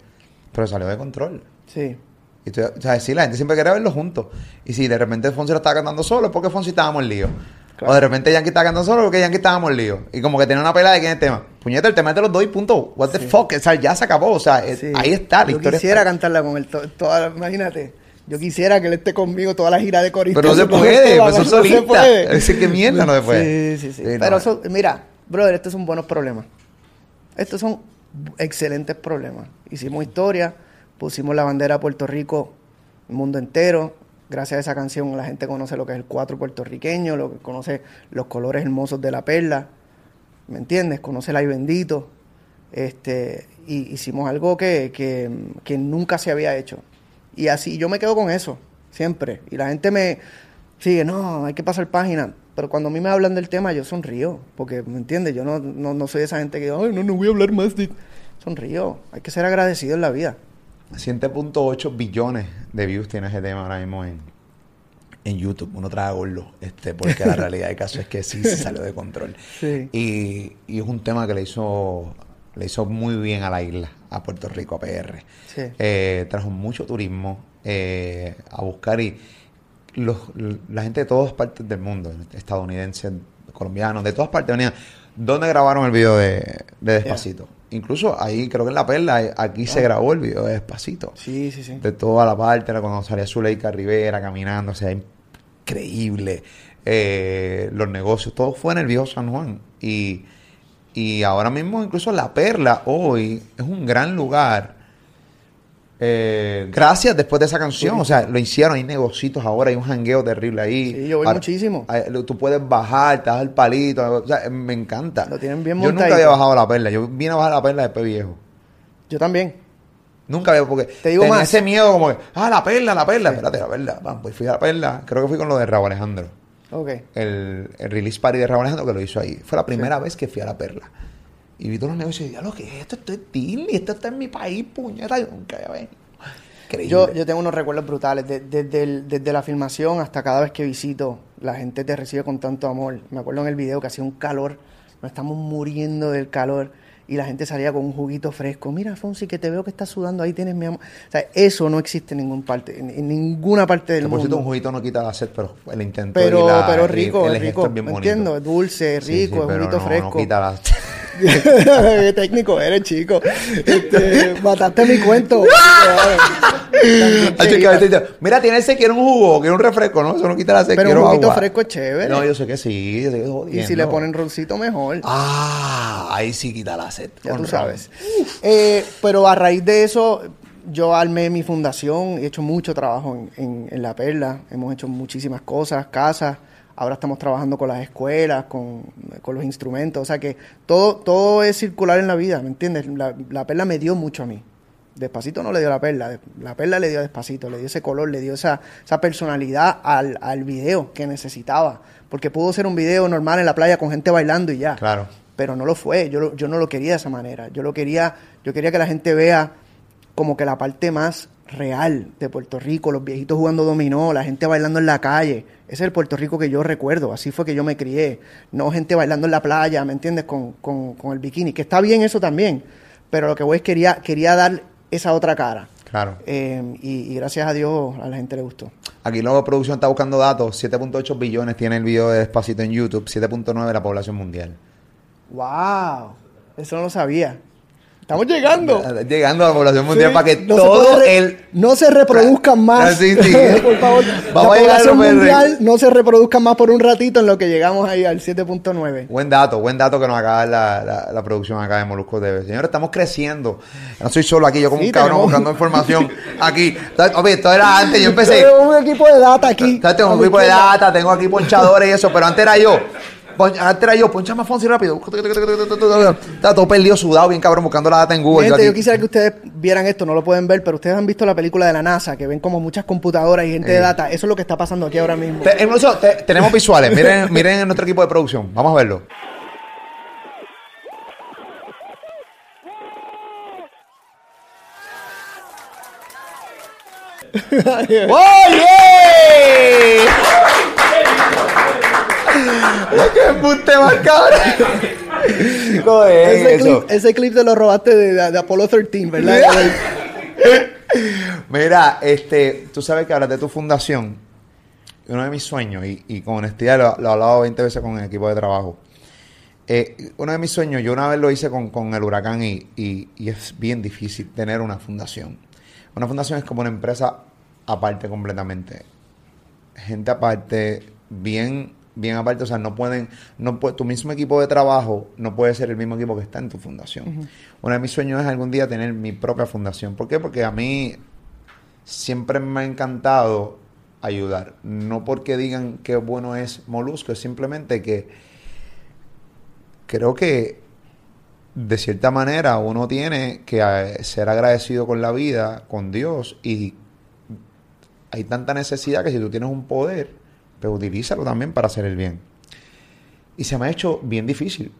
pero salió de control. Sí. Y tú, o sea, sí, la gente siempre quería verlos juntos. Y si de repente Fonsi lo estaba cantando solo, es porque Fonsi estábamos en lío. Claro. O de repente Yankee estaba cantando solo, porque Yankee estábamos en lío. Y como que tenía una pelea de quién es el tema. Puñeta, el tema es de los dos y punto. What the fuck. O sea, ya se acabó. O sea, Sí. ahí está. La Yo historia quisiera está. cantarla con él. to- toda, imagínate. Yo quisiera que él esté conmigo toda la gira de corista. Pero no se puede, [laughs] pues vago, son no se puede. Es que mierda no se puede. Sí, sí, sí. Sí, Pero no. eso, mira, brother, estos son buenos problemas. Estos son excelentes problemas. Hicimos historia, pusimos la bandera de Puerto Rico, el mundo entero. Gracias a esa canción la gente conoce lo que es el cuatro puertorriqueño, lo que conoce los colores hermosos de la perla. ¿Me entiendes? Conoce el ay bendito. Este, y hicimos algo que, que, que nunca se había hecho. Y así, yo me quedo con eso, siempre. Y la gente me sigue, no, hay que pasar página. Pero cuando a mí me hablan del tema, yo sonrío. Porque, ¿me entiendes? Yo no, no, no soy esa gente que, ay, no, no voy a hablar más de... Sonrío. Hay que ser agradecido en la vida. 7.8 billones de views tiene ese tema ahora mismo en, en YouTube. Uno traga gordo, este, porque la [laughs] realidad del caso es que sí se salió de control. Sí. Y, y es un tema que le hizo, le hizo muy bien a la isla, a Puerto Rico, a PR. Sí. Eh, trajo mucho turismo eh, a buscar y los, la gente de todas partes del mundo, estadounidenses, colombianos, de todas partes venían. ¿Dónde grabaron el video de, de Despacito? Incluso ahí, creo que en La Perla, aquí se grabó el video de Despacito. Sí, sí, sí. De toda la parte, cuando salía Zuleika Rivera caminando, o sea, increíble. Eh, los negocios, todo fue en el viejo San Juan. Y, y ahora mismo, incluso La Perla, hoy, es un gran lugar. Eh, gracias después de esa canción, o sea, lo hicieron, hay negocios ahora, hay un jangueo terrible ahí. Sí, yo voy Ahora, muchísimo. Tú puedes bajar, te das el palito, o sea, me encanta. Lo tienen bien Yo nunca había bajado La Perla, yo vine a bajar La Perla después viejo. Yo también. Nunca había, porque Te digo tenía más. ese miedo como que, ah, la perla, la perla. Espérate, la perla. Vamos, pues fui a la perla. Creo que fui con lo de Raúl Alejandro. Ok. El, el release party de Raúl Alejandro que lo hizo ahí. Fue la primera vez que fui a la perla. Y vi todos los negocios y dije, lo que es esto? Esto es Disney, esto está en mi país, puñeta. Yo nunca había venido. Yo, yo tengo unos recuerdos brutales. De- desde, el- desde la filmación hasta cada vez que visito, la gente te recibe con tanto amor. Me acuerdo en el video que hacía un calor, nos estamos muriendo del calor y la gente salía con un juguito fresco. Mira, Fonsi, que te veo que estás sudando, ahí tienes mi amor. O sea, eso no existe en, ningún parte, en, en ninguna parte del Que por cierto, un mundo. juguito no quita la sed, pero el intento Pero, y la- pero rico, el es gesto rico. es bien ¿Me bonito. entiendo? Es dulce, es Sí, sí, rico, es juguito no, fresco. No quita la [laughs] Qué [laughs] técnico eres, chico. Este, mataste mi cuento. Ah, chica, Mira, tiene ese, quiere un jugo, quiere un refresco, ¿no? Eso no quita la sed, Pero un juguito agua. fresco es chévere. No, yo sé que sí. yo sé que es y si le ponen roncito, mejor. Ah, ahí sí quita la sed. Ya tú sabes. Eh, pero a raíz de eso, yo armé mi fundación, he hecho mucho trabajo en, en- en La Perla, hemos hecho muchísimas cosas, casas, ahora estamos trabajando con las escuelas, con, con los instrumentos, o sea que todo, todo es circular en la vida, ¿me entiendes? La, la Perla me dio mucho a mí. Despacito no le dio la perla, la perla le dio despacito, le dio ese color, le dio esa, esa personalidad al, al video que necesitaba. Porque pudo ser un video normal en la playa con gente bailando y ya Claro. pero no lo fue. Yo, yo no lo quería de esa manera. Yo lo quería, yo quería que la gente vea como que la parte más real de Puerto Rico, los viejitos jugando dominó, la gente bailando en la calle. Ese es el Puerto Rico que yo recuerdo, así fue que yo me crié. No gente bailando en la playa, ¿me entiendes? Con, con, con el bikini, que está bien eso también, pero lo que voy es quería, quería dar esa otra cara. Claro. Eh, y, y gracias a Dios a la gente le gustó. Aquí luego producción está buscando datos. 7.8 billones tiene el video de Despacito en YouTube. 7.9 de la población mundial. ¡Wow! Eso no lo sabía. Estamos llegando. Llegando a la población mundial Sí, para que no todo el... no se reproduzcan más. Ah, sí, sí. [laughs] por favor. Vamos la a llegar a población PR. mundial no se reproduzcan más por un ratito en lo que llegamos ahí al 7.9. Buen dato, buen dato que nos acaba la, la, la producción acá de Molusco TV. Señores, estamos creciendo. No soy solo aquí, yo como un cabrón tenemos- buscando información [laughs] aquí. Oye, esto era antes, yo empecé... Tengo un equipo de data aquí. Tengo un equipo de data, tengo aquí ponchadores y eso, pero antes era yo. Yo, ponchame a Fonsi rápido. Estaba todo perdido, sudado, bien cabrón, buscando la data en Google. Gente, yo yo quisiera que ustedes vieran esto, no lo pueden ver, pero ustedes han visto la película de la NASA, que ven como muchas computadoras y gente de Sí. data. Eso es lo que está pasando aquí ahora mismo. Te- incluso te- tenemos visuales, miren, [laughs] miren en nuestro equipo de producción. Vamos a verlo. [laughs] ¡Oye! ¡Qué embuste más cabrón! Es ese, eso. clip, ese clip te lo robaste de, de- de Apollo 13, ¿verdad? [laughs] Mira, este, tú sabes que hablas de tu fundación. Uno de mis sueños, y, y con honestidad lo, lo he hablado 20 veces con el equipo de trabajo. Eh, uno de mis sueños, yo una vez lo hice con, con el huracán y, y- y es bien difícil tener una fundación. Una fundación es como una empresa aparte completamente. Gente aparte, bien, bien aparte, o sea, no pueden, no pu- tu mismo equipo de trabajo no puede ser el mismo equipo que está en tu fundación. Uno de mis sueños es algún día tener mi propia fundación. ¿Por qué? Porque a mí siempre me ha encantado ayudar. No porque digan qué bueno es Molusco, es simplemente que creo que de cierta manera uno tiene que eh, ser agradecido con la vida, con Dios, y hay tanta necesidad que si tú tienes un poder, pues utilízalo también para hacer el bien. Y se me ha hecho bien difícil.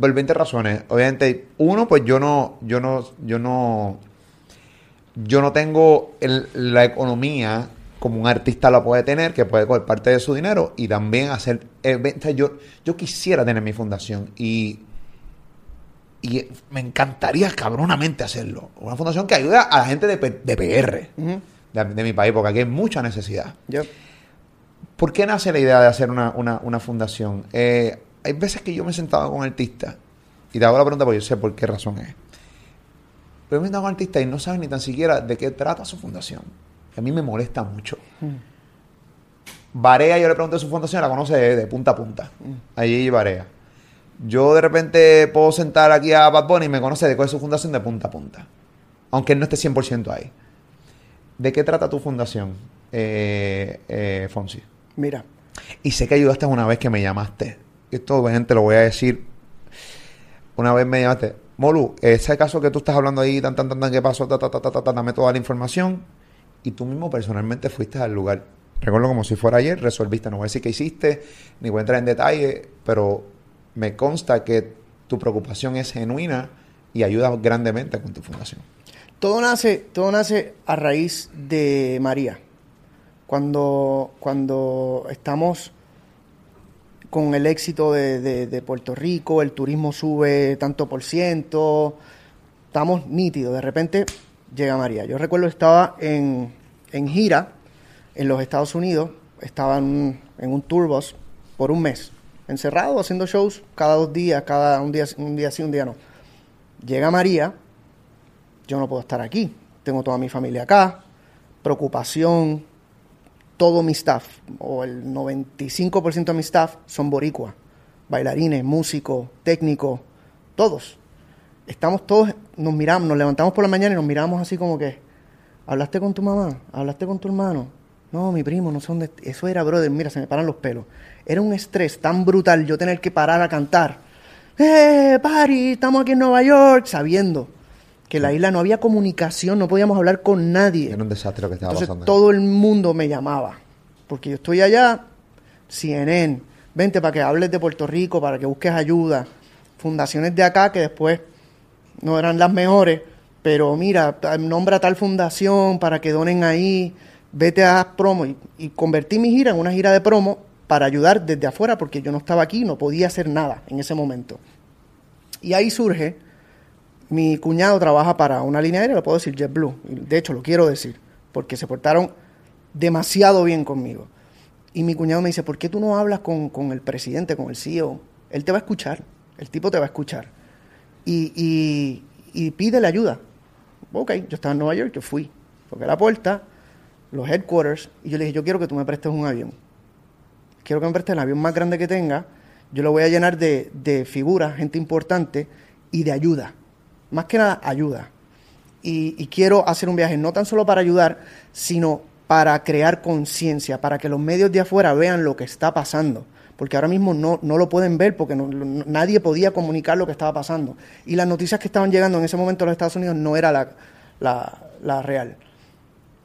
Por 20 razones. Obviamente, uno, pues yo no, yo no, yo no, yo no tengo el- la economía como un artista la puede tener, que puede coger parte de su dinero y también hacer eventos. Yo, yo quisiera tener mi fundación y, y me encantaría cabronamente hacerlo. Una fundación que ayude a la gente de, de PR, de, de mi país, porque aquí hay mucha necesidad. Yo- ¿Por qué nace la idea de hacer una, una- una fundación? Eh, hay veces que yo me he sentado con artistas y te hago la pregunta porque yo sé por qué razón es. Pero me he sentado con artistas y no saben ni tan siquiera de qué trata su fundación. A mí me molesta mucho. Barea, yo le pregunté su fundación, la conoce de, de punta a punta. Allí Barea. Yo de repente puedo sentar aquí a Bad Bunny y me conoce de cuál es su fundación de punta a punta. Aunque él no esté 100% ahí. ¿De qué trata tu fundación, eh, eh, Fonsi? Mira, Y sé que ayudaste una vez que me llamaste. Esto, obviamente, lo voy a decir. Una vez me llamaste. Molu, ese caso que tú estás hablando ahí, tan, tan, tan, tan, ¿qué pasó? Ta, ta, ta, ta, ta, ta, dame toda la información. Y tú mismo personalmente fuiste al lugar. Recuerdo como si fuera ayer, resolviste. No voy a decir qué hiciste, ni voy a entrar en detalle, pero me consta que tu preocupación es genuina y ayuda grandemente con tu fundación. todo nace, todo nace a raíz de María. Cuando, cuando estamos con el éxito de, Puerto Rico, el turismo sube tanto por ciento, estamos nítidos. De repente llega María. Yo recuerdo que estaba en, en gira en los Estados Unidos, estaba en, un- en un tour bus por un mes. encerrado haciendo shows cada dos días, cada un día, un día sí, un día no. Llega María, yo no puedo estar aquí, tengo toda mi familia acá, preocupación, todo mi staff, o el 95% de mi staff son boricua, bailarines, músicos, técnicos, todos. Estamos todos, nos miramos, nos levantamos por la mañana y nos miramos así como que, ¿hablaste con tu mamá? ¿Hablaste con tu hermano? No, mi primo, no sé dónde. Eso era, brother, mira, se me paran los pelos. Era un estrés tan brutal yo tener que parar a cantar. ¡Eh, Pari! Estamos aquí en Nueva York, sabiendo que en la isla no había comunicación, no podíamos hablar con nadie. Era un desastre lo que estaba Entonces pasando. todo el mundo me llamaba, porque yo estoy allá, CNN, vente para que hables de Puerto Rico, para que busques ayuda, fundaciones de acá que después no eran las mejores, pero mira, nombra tal fundación para que donen ahí, vete a promo y, y convertí mi gira en una gira de promo para ayudar desde afuera porque yo no estaba aquí, no podía hacer nada en ese momento. Y ahí surge mi cuñado trabaja para una línea aérea, lo puedo decir JetBlue. De hecho, lo quiero decir, porque se portaron demasiado bien conmigo. Y mi cuñado me dice, ¿por qué tú no hablas con, con el presidente, con el CEO? Él te va a escuchar, el tipo te va a escuchar. Y, y, y pídele ayuda. Ok, yo estaba en Nueva York, yo fui. Toqué la puerta, los headquarters, y yo le dije, yo quiero que tú me prestes un avión. Quiero que me prestes el avión más grande que tenga. Yo lo voy a llenar de, de figuras, gente importante y de ayuda. Más que nada, ayuda. Y, y quiero hacer un viaje no tan solo para ayudar, sino para crear conciencia, para que los medios de afuera vean lo que está pasando. Porque ahora mismo no, no lo pueden ver porque no- nadie podía comunicar lo que estaba pasando. Y las noticias que estaban llegando en ese momento a los Estados Unidos no era la, la, la real.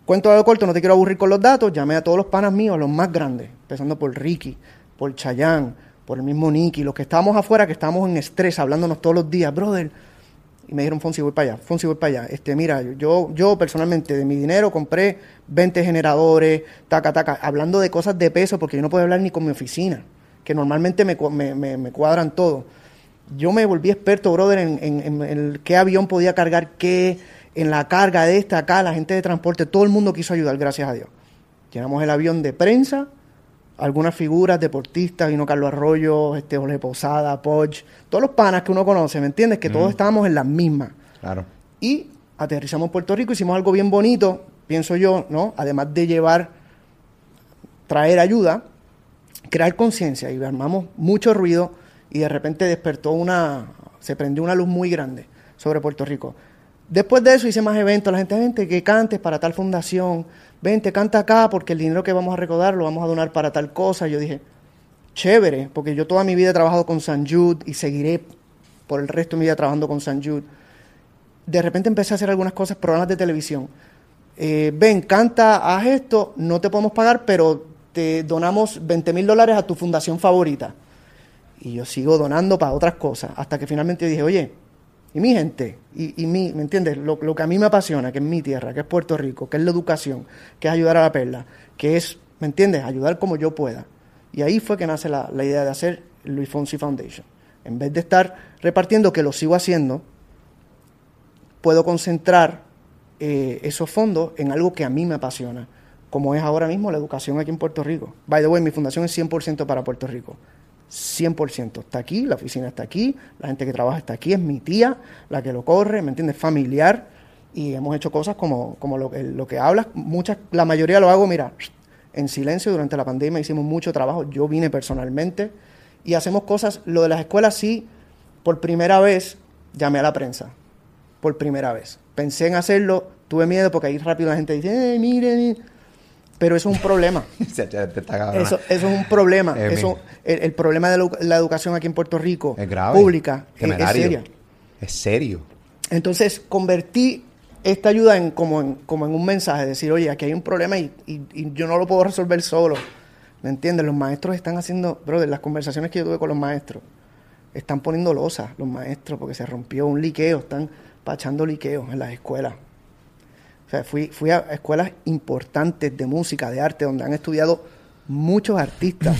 Cuento de corto, no te quiero aburrir con los datos. Llamé a todos los panas míos, los más grandes, empezando por Ricky, por Chayanne, por el mismo Nicky, los que estábamos afuera, que estábamos en estrés, hablándonos todos los días, brother. Y me dijeron, Fonsi, voy para allá, Fonsi, voy para allá. Este, mira, yo, yo personalmente de mi dinero compré 20 generadores, taca, taca, hablando de cosas de peso, porque yo no puedo hablar ni con mi oficina, que normalmente me, me, me- cuadran todo. Yo me volví experto, brother, en, en- en el qué avión podía cargar qué, en la carga de esta acá, la gente de transporte, todo el mundo quiso ayudar, gracias a Dios. Llenamos el avión de prensa, algunas figuras, deportistas, vino Carlos Arroyo, este Jorge Posada, Poch, todos los panas que uno conoce, ¿me entiendes? Que todos estábamos en las mismas. Claro. Y aterrizamos en Puerto Rico, hicimos algo bien bonito, pienso yo, ¿no? Además de llevar, traer ayuda, crear conciencia y armamos mucho ruido y de repente despertó una, se prendió una luz muy grande sobre Puerto Rico. Después de eso hice más eventos, la gente, vente, que cantes para tal fundación, vente, canta acá porque el dinero que vamos a recaudar lo vamos a donar para tal cosa. Yo dije, chévere, porque yo toda mi vida he trabajado con San Jude y seguiré por el resto de mi vida trabajando con San Jude de repente empecé a hacer algunas cosas, programas de televisión. Eh, ven, canta, haz esto, no te podemos pagar, pero te donamos 20 mil dólares a tu fundación favorita. Y yo sigo donando para otras cosas, hasta que finalmente dije, oye, y mi gente, y, y mi, ¿me entiendes? Lo, lo que a mí me apasiona, que es mi tierra, que es Puerto Rico, que es la educación, que es ayudar a la perla, que es, ¿me entiendes? Ayudar como yo pueda. Y ahí fue que nace la, la idea de hacer Luis Fonsi Foundation. En vez de estar repartiendo, que lo sigo haciendo, puedo concentrar eh, esos fondos en algo que a mí me apasiona, como es ahora mismo la educación aquí en Puerto Rico. By the way, mi fundación es 100% para Puerto Rico. 100%. Está aquí, la oficina está aquí, la gente que trabaja está aquí, es mi tía la que lo corre, ¿me entiendes? Familiar. Y hemos hecho cosas como, como lo, que- lo que hablas. Muchas, la mayoría lo hago, mira, en silencio. Durante la pandemia hicimos mucho trabajo. Yo vine personalmente. Y hacemos cosas, lo de las escuelas sí, por primera vez llamé a la prensa por primera vez. Pensé en hacerlo, tuve miedo porque ahí rápido la gente dice, eh, miren, pero eso es un problema. [laughs] Eso, eso es un problema. Eh, eso, el, el problema de la, edu- la educación aquí en Puerto Rico, es grave. pública, es, es seria. Es serio. Entonces, convertí esta ayuda en como en, como en un mensaje, decir, oye, aquí hay un problema y, y- y yo no lo puedo resolver solo. ¿Me entiendes? Los maestros están haciendo, brother, las conversaciones que yo tuve con los maestros, están poniendo losas los maestros porque se rompió un liqueo, están pachando liqueos en las escuelas. O sea, fui, fui a escuelas importantes de música, de arte, donde han estudiado muchos artistas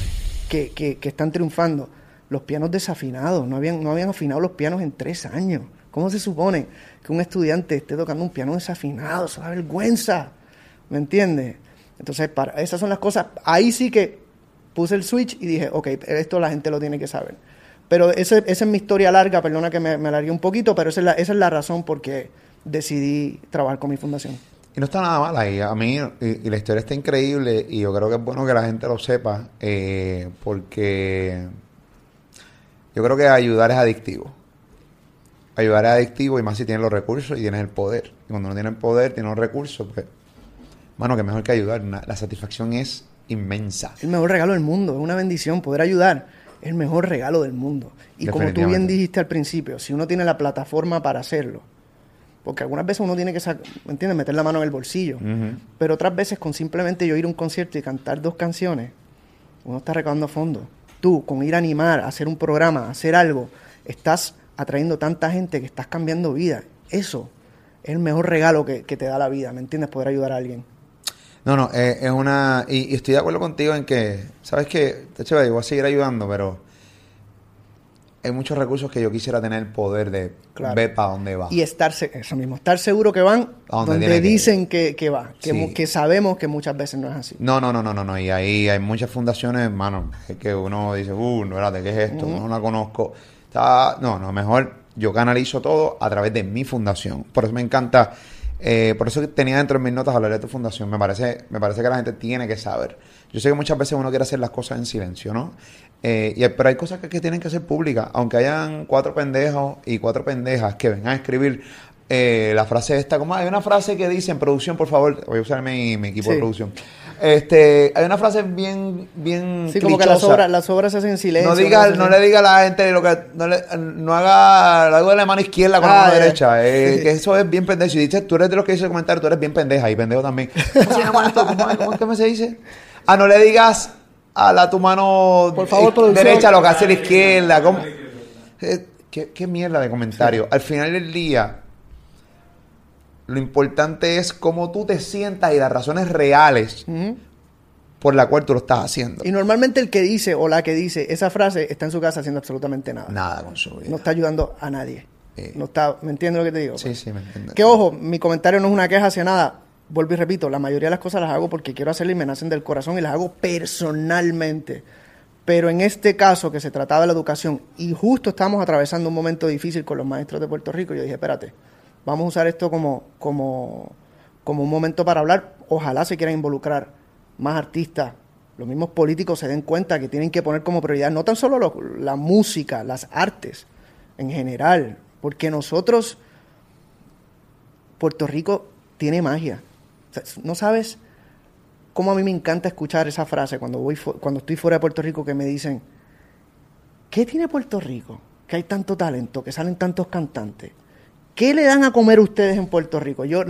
que, que- están triunfando. Los pianos desafinados, no habían, no habían afinado los pianos en tres años. ¿Cómo se supone que un estudiante esté tocando un piano desafinado? Eso da vergüenza. ¿Me entiendes? Entonces, para, esas son las cosas. Ahí sí que puse el switch y dije, ok, esto la gente lo tiene que saber. Pero esa es mi historia larga, perdona que me, me alargué un poquito, pero esa es, la, esa es la razón por qué decidí trabajar con mi fundación. Y no está nada mal ahí. A mí, y, y la historia está increíble y yo creo que es bueno que la gente lo sepa eh, porque yo creo que ayudar es adictivo. Ayudar es adictivo y más si tienes los recursos y tienes el poder. Y cuando no tienes el poder, tienes los recursos, pues, mano, que mejor que ayudar. Una- la satisfacción es inmensa. El mejor regalo del mundo, es una bendición. Poder ayudar es el mejor regalo del mundo. Y como tú bien dijiste al principio, si uno tiene la plataforma para hacerlo, porque algunas veces uno tiene que, sac- ¿me entiendes? Meter la mano en el bolsillo. Pero otras veces con simplemente yo ir a un concierto y cantar dos canciones, uno está recaudando fondos. Tú, con ir a animar, a hacer un programa, a hacer algo, estás atrayendo tanta gente que estás cambiando vida. Eso es el mejor regalo que, que te da la vida, ¿me entiendes? Poder ayudar a alguien. No, no, eh, es una... Y, y estoy de acuerdo contigo en que, ¿sabes qué? Yo voy a seguir ayudando, pero hay muchos recursos que yo quisiera tener el poder de Claro. ver para dónde va. Y estar, eso mismo, estar seguro que van A donde donde tiene que dicen que, que va, que, Sí. mu- que sabemos que muchas veces no es así. No, no, no, no, no, no. Y ahí hay muchas fundaciones, hermano, que- uno dice, uh, no, espérate, ¿qué es esto? No la conozco. Está, no, no, mejor yo canalizo todo a través de mi fundación. Por eso me encanta, eh, por eso tenía dentro de mis notas hablar de tu fundación. Me parece, me parece que la gente tiene que saber. Yo sé que muchas veces uno quiere hacer las cosas en silencio, ¿no? Eh, y, pero hay cosas que, que tienen que ser públicas. Aunque hayan cuatro pendejos y cuatro pendejas que vengan a escribir eh, la frase esta, como hay una frase que dice en producción, por favor, voy a usar mi, mi equipo de producción. Este, hay una frase bien, bien Sí, como que las obras, las obras se hacen en silencio. No diga, no le diga a la gente lo que, no, le, no haga algo de la mano izquierda con la Ah, mano derecha. eh. [laughs] Que eso es bien pendejo. Si dices, tú eres de los que dice el comentario, tú eres bien pendeja y pendejo también. ¿Cómo se llama esto? ¿Cómo, cómo es que me se dice? Ah, no le digas a la tu mano Por favor, producción. derecha lo que hace la izquierda. ¿Cómo? Eh, ¿Qué, qué mierda de comentario. Al final del día, lo importante es cómo tú te sientas y las razones reales por la cual tú lo estás haciendo. Y normalmente el que dice o la que dice esa frase está en su casa haciendo absolutamente nada. Nada con su vida. No está ayudando a nadie. Sí. No está, ¿me entiendes lo que te digo? Sí, sí, me entiendes. Que ojo, mi comentario no es una queja hacia nada. Vuelvo y repito, la mayoría de las cosas las hago porque quiero hacerlas y me nacen del corazón y las hago personalmente. Pero en este caso, que se trataba de la educación, y justo estamos atravesando un momento difícil con los maestros de Puerto Rico, yo dije, espérate, vamos a usar esto como, como, como un momento para hablar. Ojalá se quieran involucrar más artistas, los mismos políticos se den cuenta que tienen que poner como prioridad no tan solo lo- la música, las artes en general, porque nosotros Puerto Rico tiene magia. No sabes cómo a mí me encanta escuchar esa frase cuando voy cuando estoy fuera de Puerto Rico que me dicen ¿qué tiene Puerto Rico? Que hay tanto talento, que salen tantos cantantes. ¿Qué le dan a comer ustedes en Puerto Rico? Yo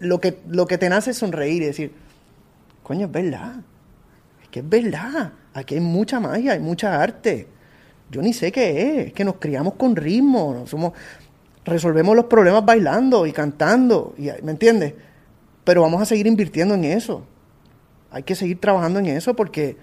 lo que lo que te nace es sonreír y decir, coño, es verdad. Es que es verdad. Aquí hay mucha magia, hay mucha arte. Yo ni sé qué es, es que nos criamos con ritmo, somos resolvemos los problemas bailando y cantando, y, ¿me entiendes? Pero vamos a seguir invirtiendo en eso. Hay que seguir trabajando en eso porque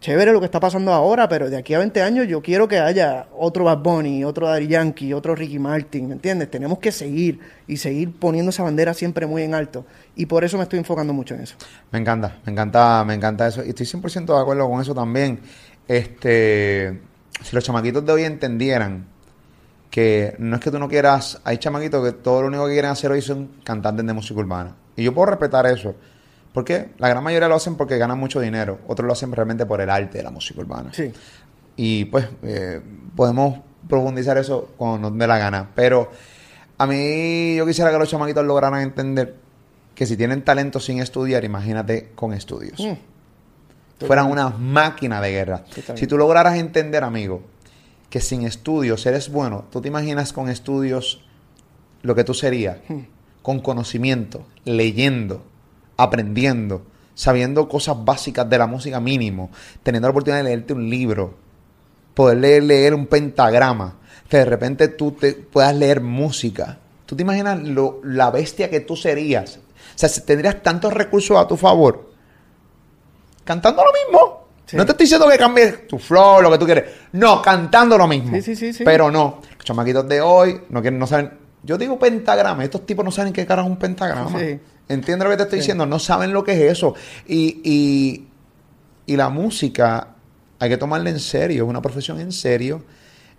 chévere lo que está pasando ahora, pero de aquí a 20 años yo quiero que haya otro Bad Bunny, otro Daddy Yankee, otro Ricky Martin, ¿me entiendes? Tenemos que seguir y seguir poniendo esa bandera siempre muy en alto. Y por eso me estoy enfocando mucho en eso. Me encanta, me encanta, me encanta eso. Y estoy 100% de acuerdo con eso también. Este, si los chamaquitos de hoy entendieran que no es que tú no quieras, hay chamaquitos que todo lo único que quieren hacer hoy son cantantes de música urbana. Y yo puedo respetar eso. porque La gran mayoría lo hacen porque ganan mucho dinero. Otros lo hacen realmente por el arte de la música urbana. Sí. Y pues eh, podemos profundizar eso cuando nos dé la gana. Pero a mí yo quisiera que los chamaquitos lograran entender que si tienen talento sin estudiar, imagínate con estudios. Mm. Fueran una máquina de guerra. Si tú lograras entender, amigo, que sin estudios eres bueno, tú te imaginas con estudios lo que tú serías, Hmm. Con conocimiento, leyendo, aprendiendo, sabiendo cosas básicas de la música mínimo, teniendo la oportunidad de leerte un libro, poder leer, leer un pentagrama, que de repente tú te puedas leer música. ¿Tú te imaginas lo, la bestia que tú serías? O sea, si tendrías tantos recursos a tu favor, cantando lo mismo. Sí. No te estoy diciendo que cambies tu flow, lo que tú quieres. No, cantando lo mismo. Sí, sí, sí, sí. Pero no. Los chamaquitos de hoy no quieren, no saben. Yo digo pentagrama. Estos tipos no saben qué carajo es un pentagrama. Sí. ¿Entiendes lo que te estoy Sí. diciendo? No saben lo que es eso. Y, y, Y la música hay que tomarla en serio, es una profesión en serio.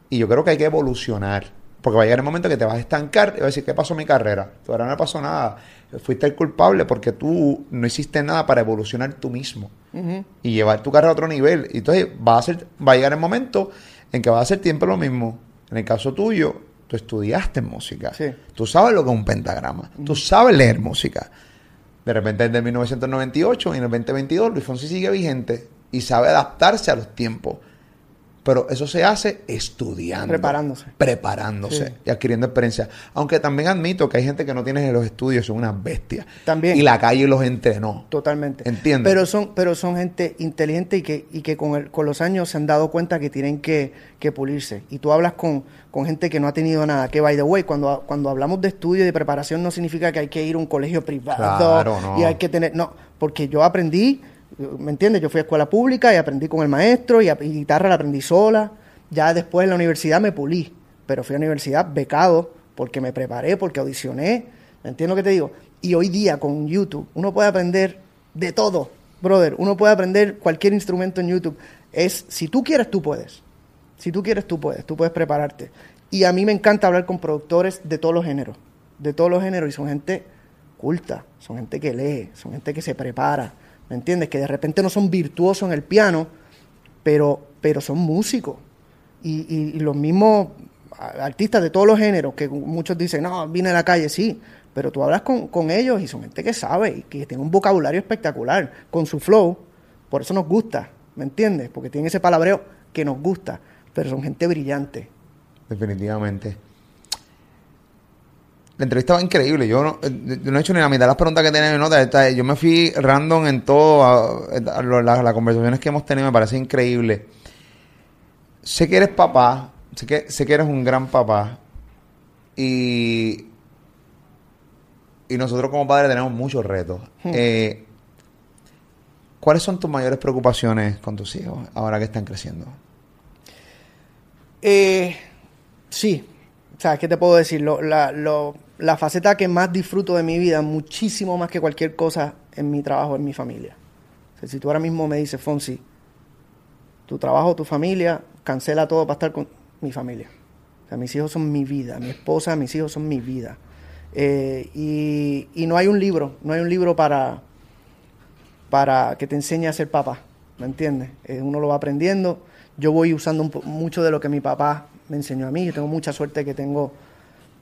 Y yo creo que hay que evolucionar. Porque va a llegar el momento que te vas a estancar y vas a decir, ¿qué pasó en mi carrera? Ahora no pasó nada. Fuiste el culpable porque tú no hiciste nada para evolucionar tú mismo y llevar tu carrera a otro nivel. Y entonces va a, ser, va a llegar el momento en que va a ser tiempo lo mismo. En el caso tuyo, tú estudiaste música. Sí. Tú sabes lo que es un pentagrama. Tú sabes leer música. De repente desde 1998 y en el 2022 Luis Fonsi sigue vigente y sabe adaptarse a los tiempos. Pero eso se hace estudiando. Preparándose. Preparándose Sí. y adquiriendo experiencia. Aunque también admito que hay gente que no tiene los estudios, son unas bestias. También. Y la calle los entrenó. Totalmente. Entiendo. Pero son, pero son gente inteligente y que, y que con, el- con los años se han dado cuenta que tienen que, que pulirse. Y tú hablas con, con gente que no ha tenido nada. Que, by the way, cuando, cuando hablamos de estudio y de preparación no significa que hay que ir a un colegio privado Claro, no. y hay que tener... No, porque yo aprendí, ¿me entiendes? Yo fui a escuela pública y aprendí con el maestro y, a- guitarra la aprendí sola. Ya después en la universidad me pulí, pero fui a la universidad becado porque me preparé, porque audicioné. ¿Me entiendes lo que te digo? Y hoy día con YouTube uno puede aprender de todo, brother. Uno puede aprender cualquier instrumento en YouTube. Es, si tú quieres, tú puedes. Si tú quieres, tú puedes. Tú puedes prepararte. Y a mí me encanta hablar con productores de todos los géneros. De todos los géneros. Y son gente culta. Son gente que lee. Son gente que se prepara. ¿Me entiendes? Que de repente no son virtuosos en el piano, pero, pero son músicos. Y, y- y los mismos artistas de todos los géneros, que muchos dicen, no, vine a la calle, sí, pero tú hablas con, con ellos y son gente que sabe y que tiene un vocabulario espectacular, con su flow, por eso nos gusta, ¿me entiendes? Porque tienen ese palabreo que nos gusta, pero son gente brillante. Definitivamente. La entrevista va increíble. Yo no, eh, yo no he hecho ni la mitad de las preguntas que tenía en mi nota. Yo me fui random en todo. a- a las conversaciones que hemos tenido me parece increíble. Sé que eres papá. Sé que, sé que eres un gran papá. Y, y nosotros como padres tenemos muchos retos. Eh, ¿Cuáles son tus mayores preocupaciones con tus hijos ahora que están creciendo? Eh, sí, o sea, ¿qué te puedo decir? Lo- la, lo- la faceta que más disfruto de mi vida, muchísimo más que cualquier cosa en mi trabajo, en mi familia. O sea, si tú ahora mismo me dices, Fonsi, tu trabajo, tu familia, cancela todo para estar con mi familia. O sea, mis hijos son mi vida, mi esposa, mis hijos son mi vida. Eh, y, y no hay un libro, no hay un libro para, para que te enseñe a ser papá, ¿me entiendes? Eh, uno lo va aprendiendo. Yo voy usando mucho de lo que mi papá me enseñó a mí. Yo tengo mucha suerte que tengo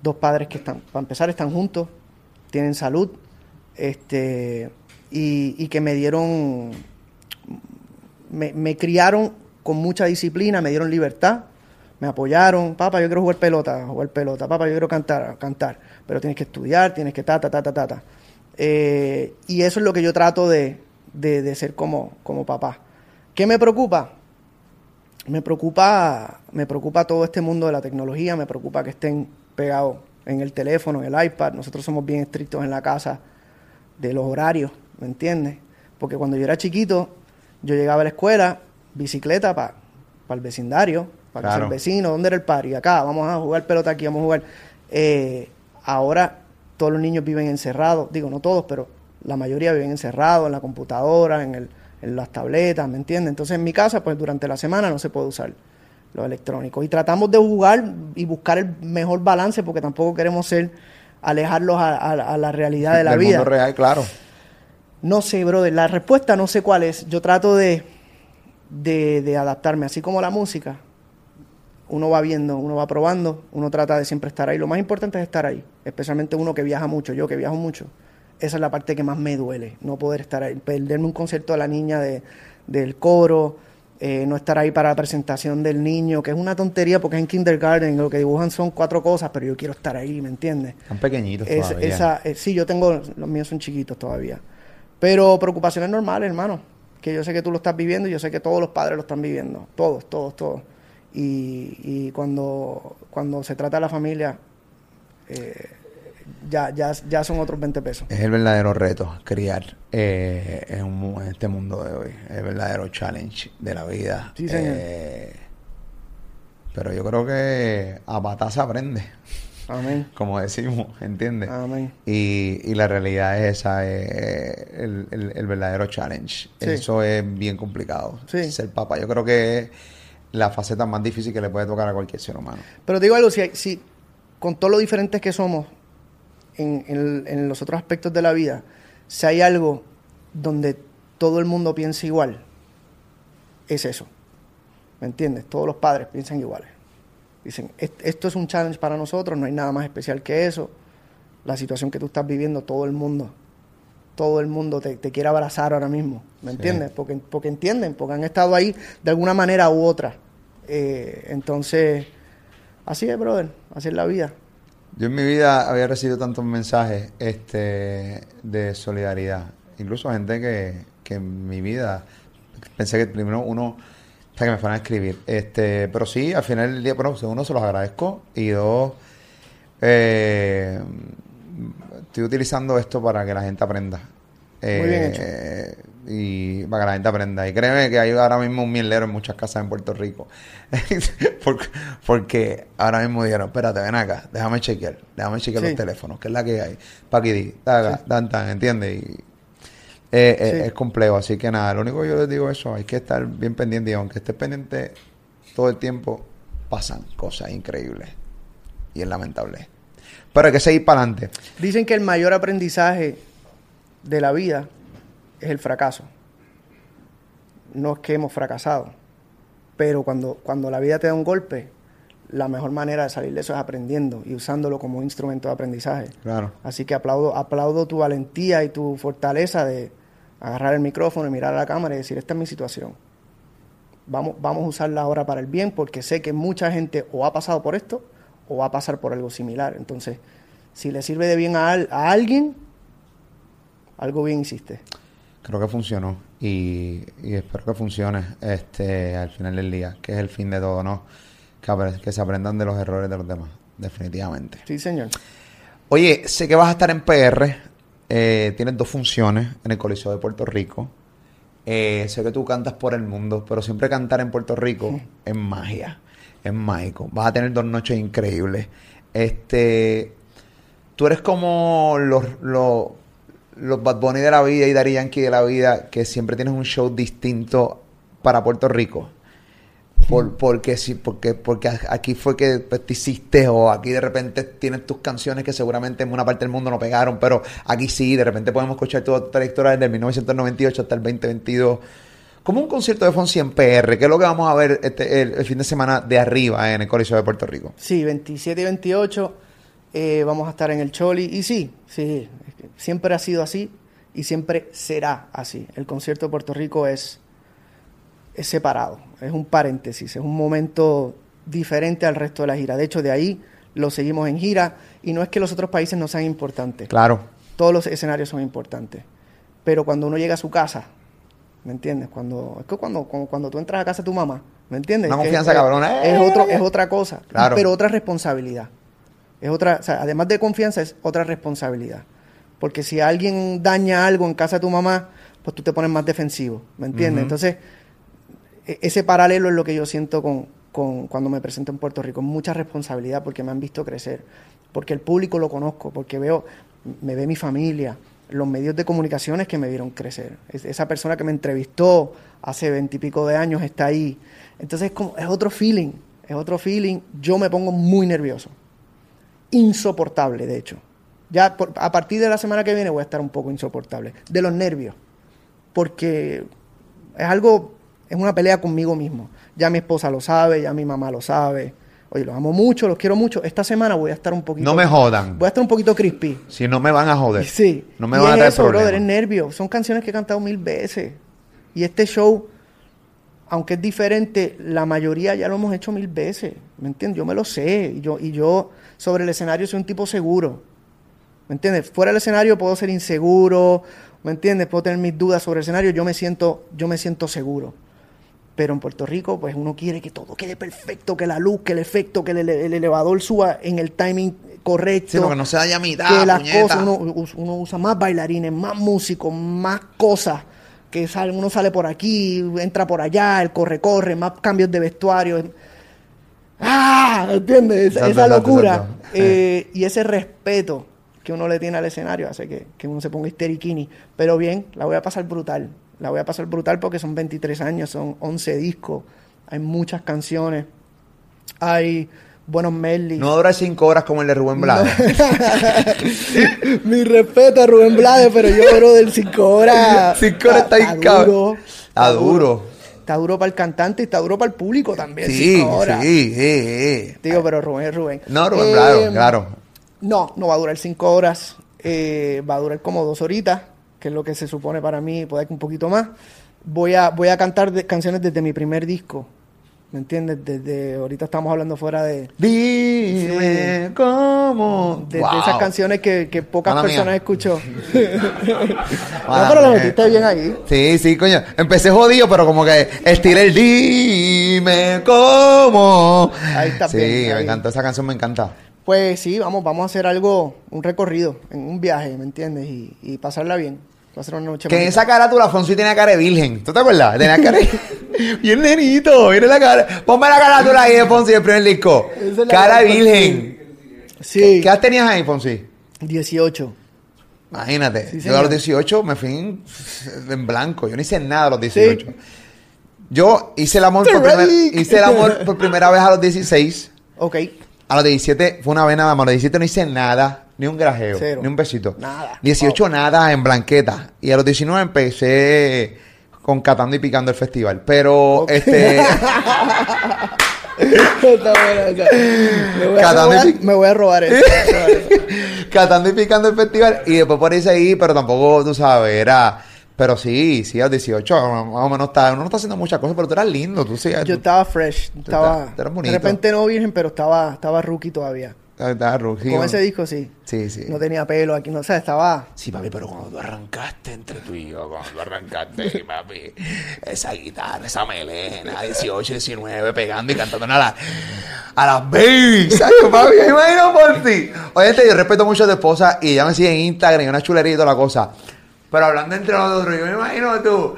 dos padres que están, para empezar, están juntos, tienen salud, este, y, y que me dieron, me, me criaron con mucha disciplina, me dieron libertad, me apoyaron, papá, yo quiero jugar pelota, jugar pelota, papá, yo quiero cantar, cantar, pero tienes que estudiar, tienes que ta, ta, ta, ta, ta, ta. Eh, y eso es lo que yo trato de, de, de ser como, como papá. ¿Qué me preocupa? Me preocupa, me preocupa todo este mundo de la tecnología, me preocupa que estén pegados en el teléfono, en el iPad. Nosotros somos bien estrictos en la casa de los horarios, ¿me entiendes? Porque cuando yo era chiquito, yo llegaba a la escuela, bicicleta para el vecindario, para Claro. el vecino, ¿dónde era el party? Acá, vamos a jugar pelota aquí, vamos a jugar. Eh, ahora todos los niños viven encerrados, digo, no todos, pero la mayoría viven encerrados en la computadora, en, el, en las tabletas, ¿me entiendes? Entonces en mi casa, pues durante la semana no se puede usar lo electrónico. Y tratamos de jugar y buscar el mejor balance porque tampoco queremos ser alejarlos a, a- a la realidad de la Del vida. mundo real, claro. No sé, brother, la respuesta no sé cuál es. Yo trato de, de, de adaptarme, así como la música. Uno va viendo, uno va probando, uno trata de siempre estar ahí. Lo más importante es estar ahí, especialmente uno que viaja mucho, yo que viajo mucho. Esa es la parte que más me duele, no poder estar ahí, perderme un concierto de la niña de, del coro, eh, no estar ahí para la presentación del niño, que es una tontería porque es en kindergarten, lo que dibujan son cuatro cosas, pero yo quiero estar ahí, ¿me entiendes? Están pequeñitos Es- todavía. esa, eh, sí, yo tengo, los míos son chiquitos todavía. Pero preocupaciones normales, hermano. Que yo sé que tú lo estás viviendo y yo sé que todos los padres lo están viviendo. Todos, todos, todos. Y, y cuando, cuando se trata de la familia, eh, ya, ya, ya son otros 20 pesos. Es el verdadero reto, criar eh, en, un mu- en este mundo de hoy. Es el verdadero challenge de la vida. Sí, señor. Eh, pero yo creo que a patas se aprende. Amén. [laughs] como decimos, ¿entiendes? Amén. Y, y la realidad es esa, es el, el- el verdadero challenge. Sí. Eso es bien complicado. Sí. Ser papá, yo creo que es la faceta más difícil que le puede tocar a cualquier ser humano. Pero te digo algo, si con todo lo diferentes que somos en, en- en los otros aspectos de la vida, si hay algo donde todo el mundo piensa igual, es eso. ¿Me entiendes? Todos los padres piensan iguales. Dicen, "Est- esto es un challenge para nosotros, no hay nada más especial que eso. La situación que tú estás viviendo, todo el mundo, todo el mundo te, te quiere abrazar ahora mismo, ¿me Sí. entiendes? Porque, porque entienden, porque han estado ahí de alguna manera u otra. Eh, entonces, así es, brother, así es la vida. Yo en mi vida había recibido tantos mensajes este, de solidaridad. Incluso gente que, que en mi vida pensé que primero uno, hasta que me fueran a escribir. Este, pero sí, al final del día, bueno, uno se los agradezco. Y dos, eh, estoy utilizando esto para que la gente aprenda. Muy bien hecho. Eh, Y para que la gente aprenda. Y créeme que hay ahora mismo un mielero en muchas casas en Puerto Rico. [laughs] porque, porque ahora mismo dijeron, espérate, ven acá, déjame chequear, déjame chequear Sí. los teléfonos, que es la que hay. Paquiti, taga, tan, tan, ¿entiendes? Y, eh, Sí. Es complejo, así que nada, lo único que yo les digo es eso, hay que estar bien pendiente y aunque estés pendiente todo el tiempo, pasan cosas increíbles y es lamentable. Pero hay que seguir para adelante. Dicen que el mayor aprendizaje de la vida es el fracaso. No es que hemos fracasado, pero cuando, cuando la vida te da un golpe, la mejor manera de salir de eso es aprendiendo y usándolo como instrumento de aprendizaje. Claro. Así que aplaudo, aplaudo tu valentía y tu fortaleza de agarrar el micrófono y mirar a la cámara y decir, esta es mi situación. Vamos, vamos a usarla ahora para el bien porque sé que mucha gente o ha pasado por esto o va a pasar por algo similar. Entonces, si le sirve de bien a, a alguien, algo bien hiciste. Creo que funcionó y, y espero que funcione este al final del día, que es el fin de todo, ¿no? Que, se aprendan de los errores de los demás, definitivamente. Sí, señor. Oye, sé que vas a estar en PR, eh, tienes dos funciones en el Coliseo de Puerto Rico. Eh, sé que tú cantas por el mundo, pero siempre cantar en Puerto Rico es magia, es mágico. Vas a tener dos noches increíbles. Este, tú eres como los, los, los Bad Bunny de la vida y Daddy Yankee de la vida, que siempre tienes un show distinto para Puerto Rico. Por, porque sí, porque, porque aquí fue que pues, te hiciste, o aquí de repente tienes tus canciones que seguramente en una parte del mundo no pegaron, pero aquí sí, de repente podemos escuchar toda tu trayectoria desde el 1998 hasta el 2022. Como un concierto de Fonsi en PR, que es lo que vamos a ver este, el, el fin de semana de arriba en el Coliseo de Puerto Rico. Sí, 27 y 28 eh, vamos a estar en el Choli. Y sí, sí, siempre ha sido así y siempre será así. El concierto de Puerto Rico es, es separado, es un paréntesis, es un momento diferente al resto de la gira. De hecho, de ahí lo seguimos en gira y no es que los otros países no sean importantes. Claro. Todos los escenarios son importantes. Pero cuando uno llega a su casa, ¿me entiendes? Cuando, es que cuando, cuando, cuando tú entras a casa de tu mamá, ¿me entiendes? Una Que confianza es, cabrona, Es, ¡eh! otro, es otra cosa. Claro. Pero otra responsabilidad. Es otra, o sea, además de confianza, es otra responsabilidad. Porque si alguien daña algo en casa de tu mamá, pues tú te pones más defensivo, ¿me entiendes? Entonces, e- ese paralelo es lo que yo siento con, con cuando me presento en Puerto Rico. Mucha responsabilidad porque me han visto crecer, porque el público lo conozco, porque veo, me ve mi familia, los medios de comunicaciones que me vieron crecer. Es- esa persona que me entrevistó hace veintipico de años está ahí. Entonces es como, es otro feeling, es otro feeling. Yo me pongo muy nervioso. Insoportable, de hecho. Ya por- a partir de la semana que viene voy a estar un poco insoportable. De los nervios. Porque es algo, es una pelea conmigo mismo. Ya mi esposa lo sabe, ya mi mamá lo sabe. Oye, los amo mucho, los quiero mucho. Esta semana voy a estar un poquito. No me jodan. Voy a estar un poquito crispy. Si no me van a joder. Sí. No me y van a traer eso, brother, es problemas. nervio. Son canciones que he cantado mil veces. Y este show, aunque es diferente, la mayoría ya lo hemos hecho mil veces. ¿Me entiendes? Yo me lo sé. Y yo, y yo sobre el escenario soy un tipo seguro. ¿Me entiendes? Fuera del escenario puedo ser inseguro. ¿Me entiendes? Puedo tener mis dudas sobre el escenario. Yo me siento, yo me siento seguro. Pero en Puerto Rico, pues uno quiere que todo quede perfecto, que la luz, que el efecto, que el, ele- el elevador suba en el timing correcto Sí, porque no se haya mitad, que las puñeta. cosas, uno, uno usa más bailarines, más músicos, más cosas, que sale, uno sale por aquí, entra por allá, el corre-corre, más cambios de vestuario. ¡Ah! ¿Entiendes? Esa, locura. Eh, y ese respeto que uno le tiene al escenario hace que, que uno se ponga histeriquini. Pero bien, la voy a pasar brutal. La voy a pasar brutal porque son 23 años, son 11 discos, hay muchas canciones, hay buenos medleys. No dura cinco horas como el de Rubén Blades. [laughs] Mi respeto a Rubén Blades, pero yo oro del 5 horas. 5 horas está ahí, duro. Está duro. Está duro para el cantante y está duro para el público también. Sí, cinco horas. sí, sí, sí. Digo, pero Rubén es Rubén. No, Rubén, Eh, claro, claro. No, no va a durar cinco horas. eh, va a durar como dos horitas, que es lo que se supone para mí, puede que un poquito más. Voy a, voy a cantar de- canciones desde mi primer disco. ¿Me entiendes? Desde ahorita estamos hablando fuera de, Dime cómo. de, de Wow. esas canciones que, que pocas Mala mía. personas escuchó. [laughs] [laughs] Mala no, pero lo metiste bien ahí. Sí, sí, coño. Empecé jodido, pero como que estiré el dime cómo. Ahí está Sí, bien, me ahí. encanta, esa canción me encanta. Pues sí, vamos, vamos a hacer algo, un recorrido, en un viaje, ¿me entiendes? Y, y pasarla bien. Va a ser una noche Que en esa carátula Fonsi tenía cara de virgen. ¿Tú te acuerdas? Tenía cara de... [laughs] Bien nenito, mira la cara. Ponme la carátula ahí de Fonsi del primer disco. Esa es la Cara de virgen. Sí, ¿Qué edad tenías ahí, Fonsi? 18. Imagínate. Sí, yo a los señor. 18 me fui en, en blanco. Yo no hice nada a los 18. Yo hice el amor por primer- Drake. hice el amor por primera vez a los 16. Ok. A los 17 fue una vez nada más. A los 17 no hice nada. Ni un grajeo. Cero. Ni un besito. Nada. 18 nada en blanqueta. Y a los 19 empecé con Catando y Picando el festival. Pero, este... [laughs] Está. Me voy, a y robar, pic- me voy a robar eso. [laughs] Catando y Picando el festival. Y después por ahí seguí, pero tampoco, tú sabes, era... Pero sí, sí, a los 18 más o menos está... Uno no está haciendo muchas cosas, pero tú eras lindo. Tú sí, Yo estaba fresh. Estaba, tú eres de bonito. repente no virgen, pero estaba, estaba rookie todavía. Estabas rookie, Con ese disco sí. Sí, sí. No tenía pelo aquí, no sé, estaba. Sí, papi, pero cuando tú arrancaste entre tú y yo, cuando tú arrancaste, [laughs] papi, esa guitarra, esa melena, 18, 19, pegando y cantando a, la, a las babies, ¿sabes, papi? Me imagino por ti. Oye, yo respeto mucho a tu esposa y ella me sigue en Instagram y una chulería y toda la cosa. Pero hablando entre nosotros, yo me imagino tú.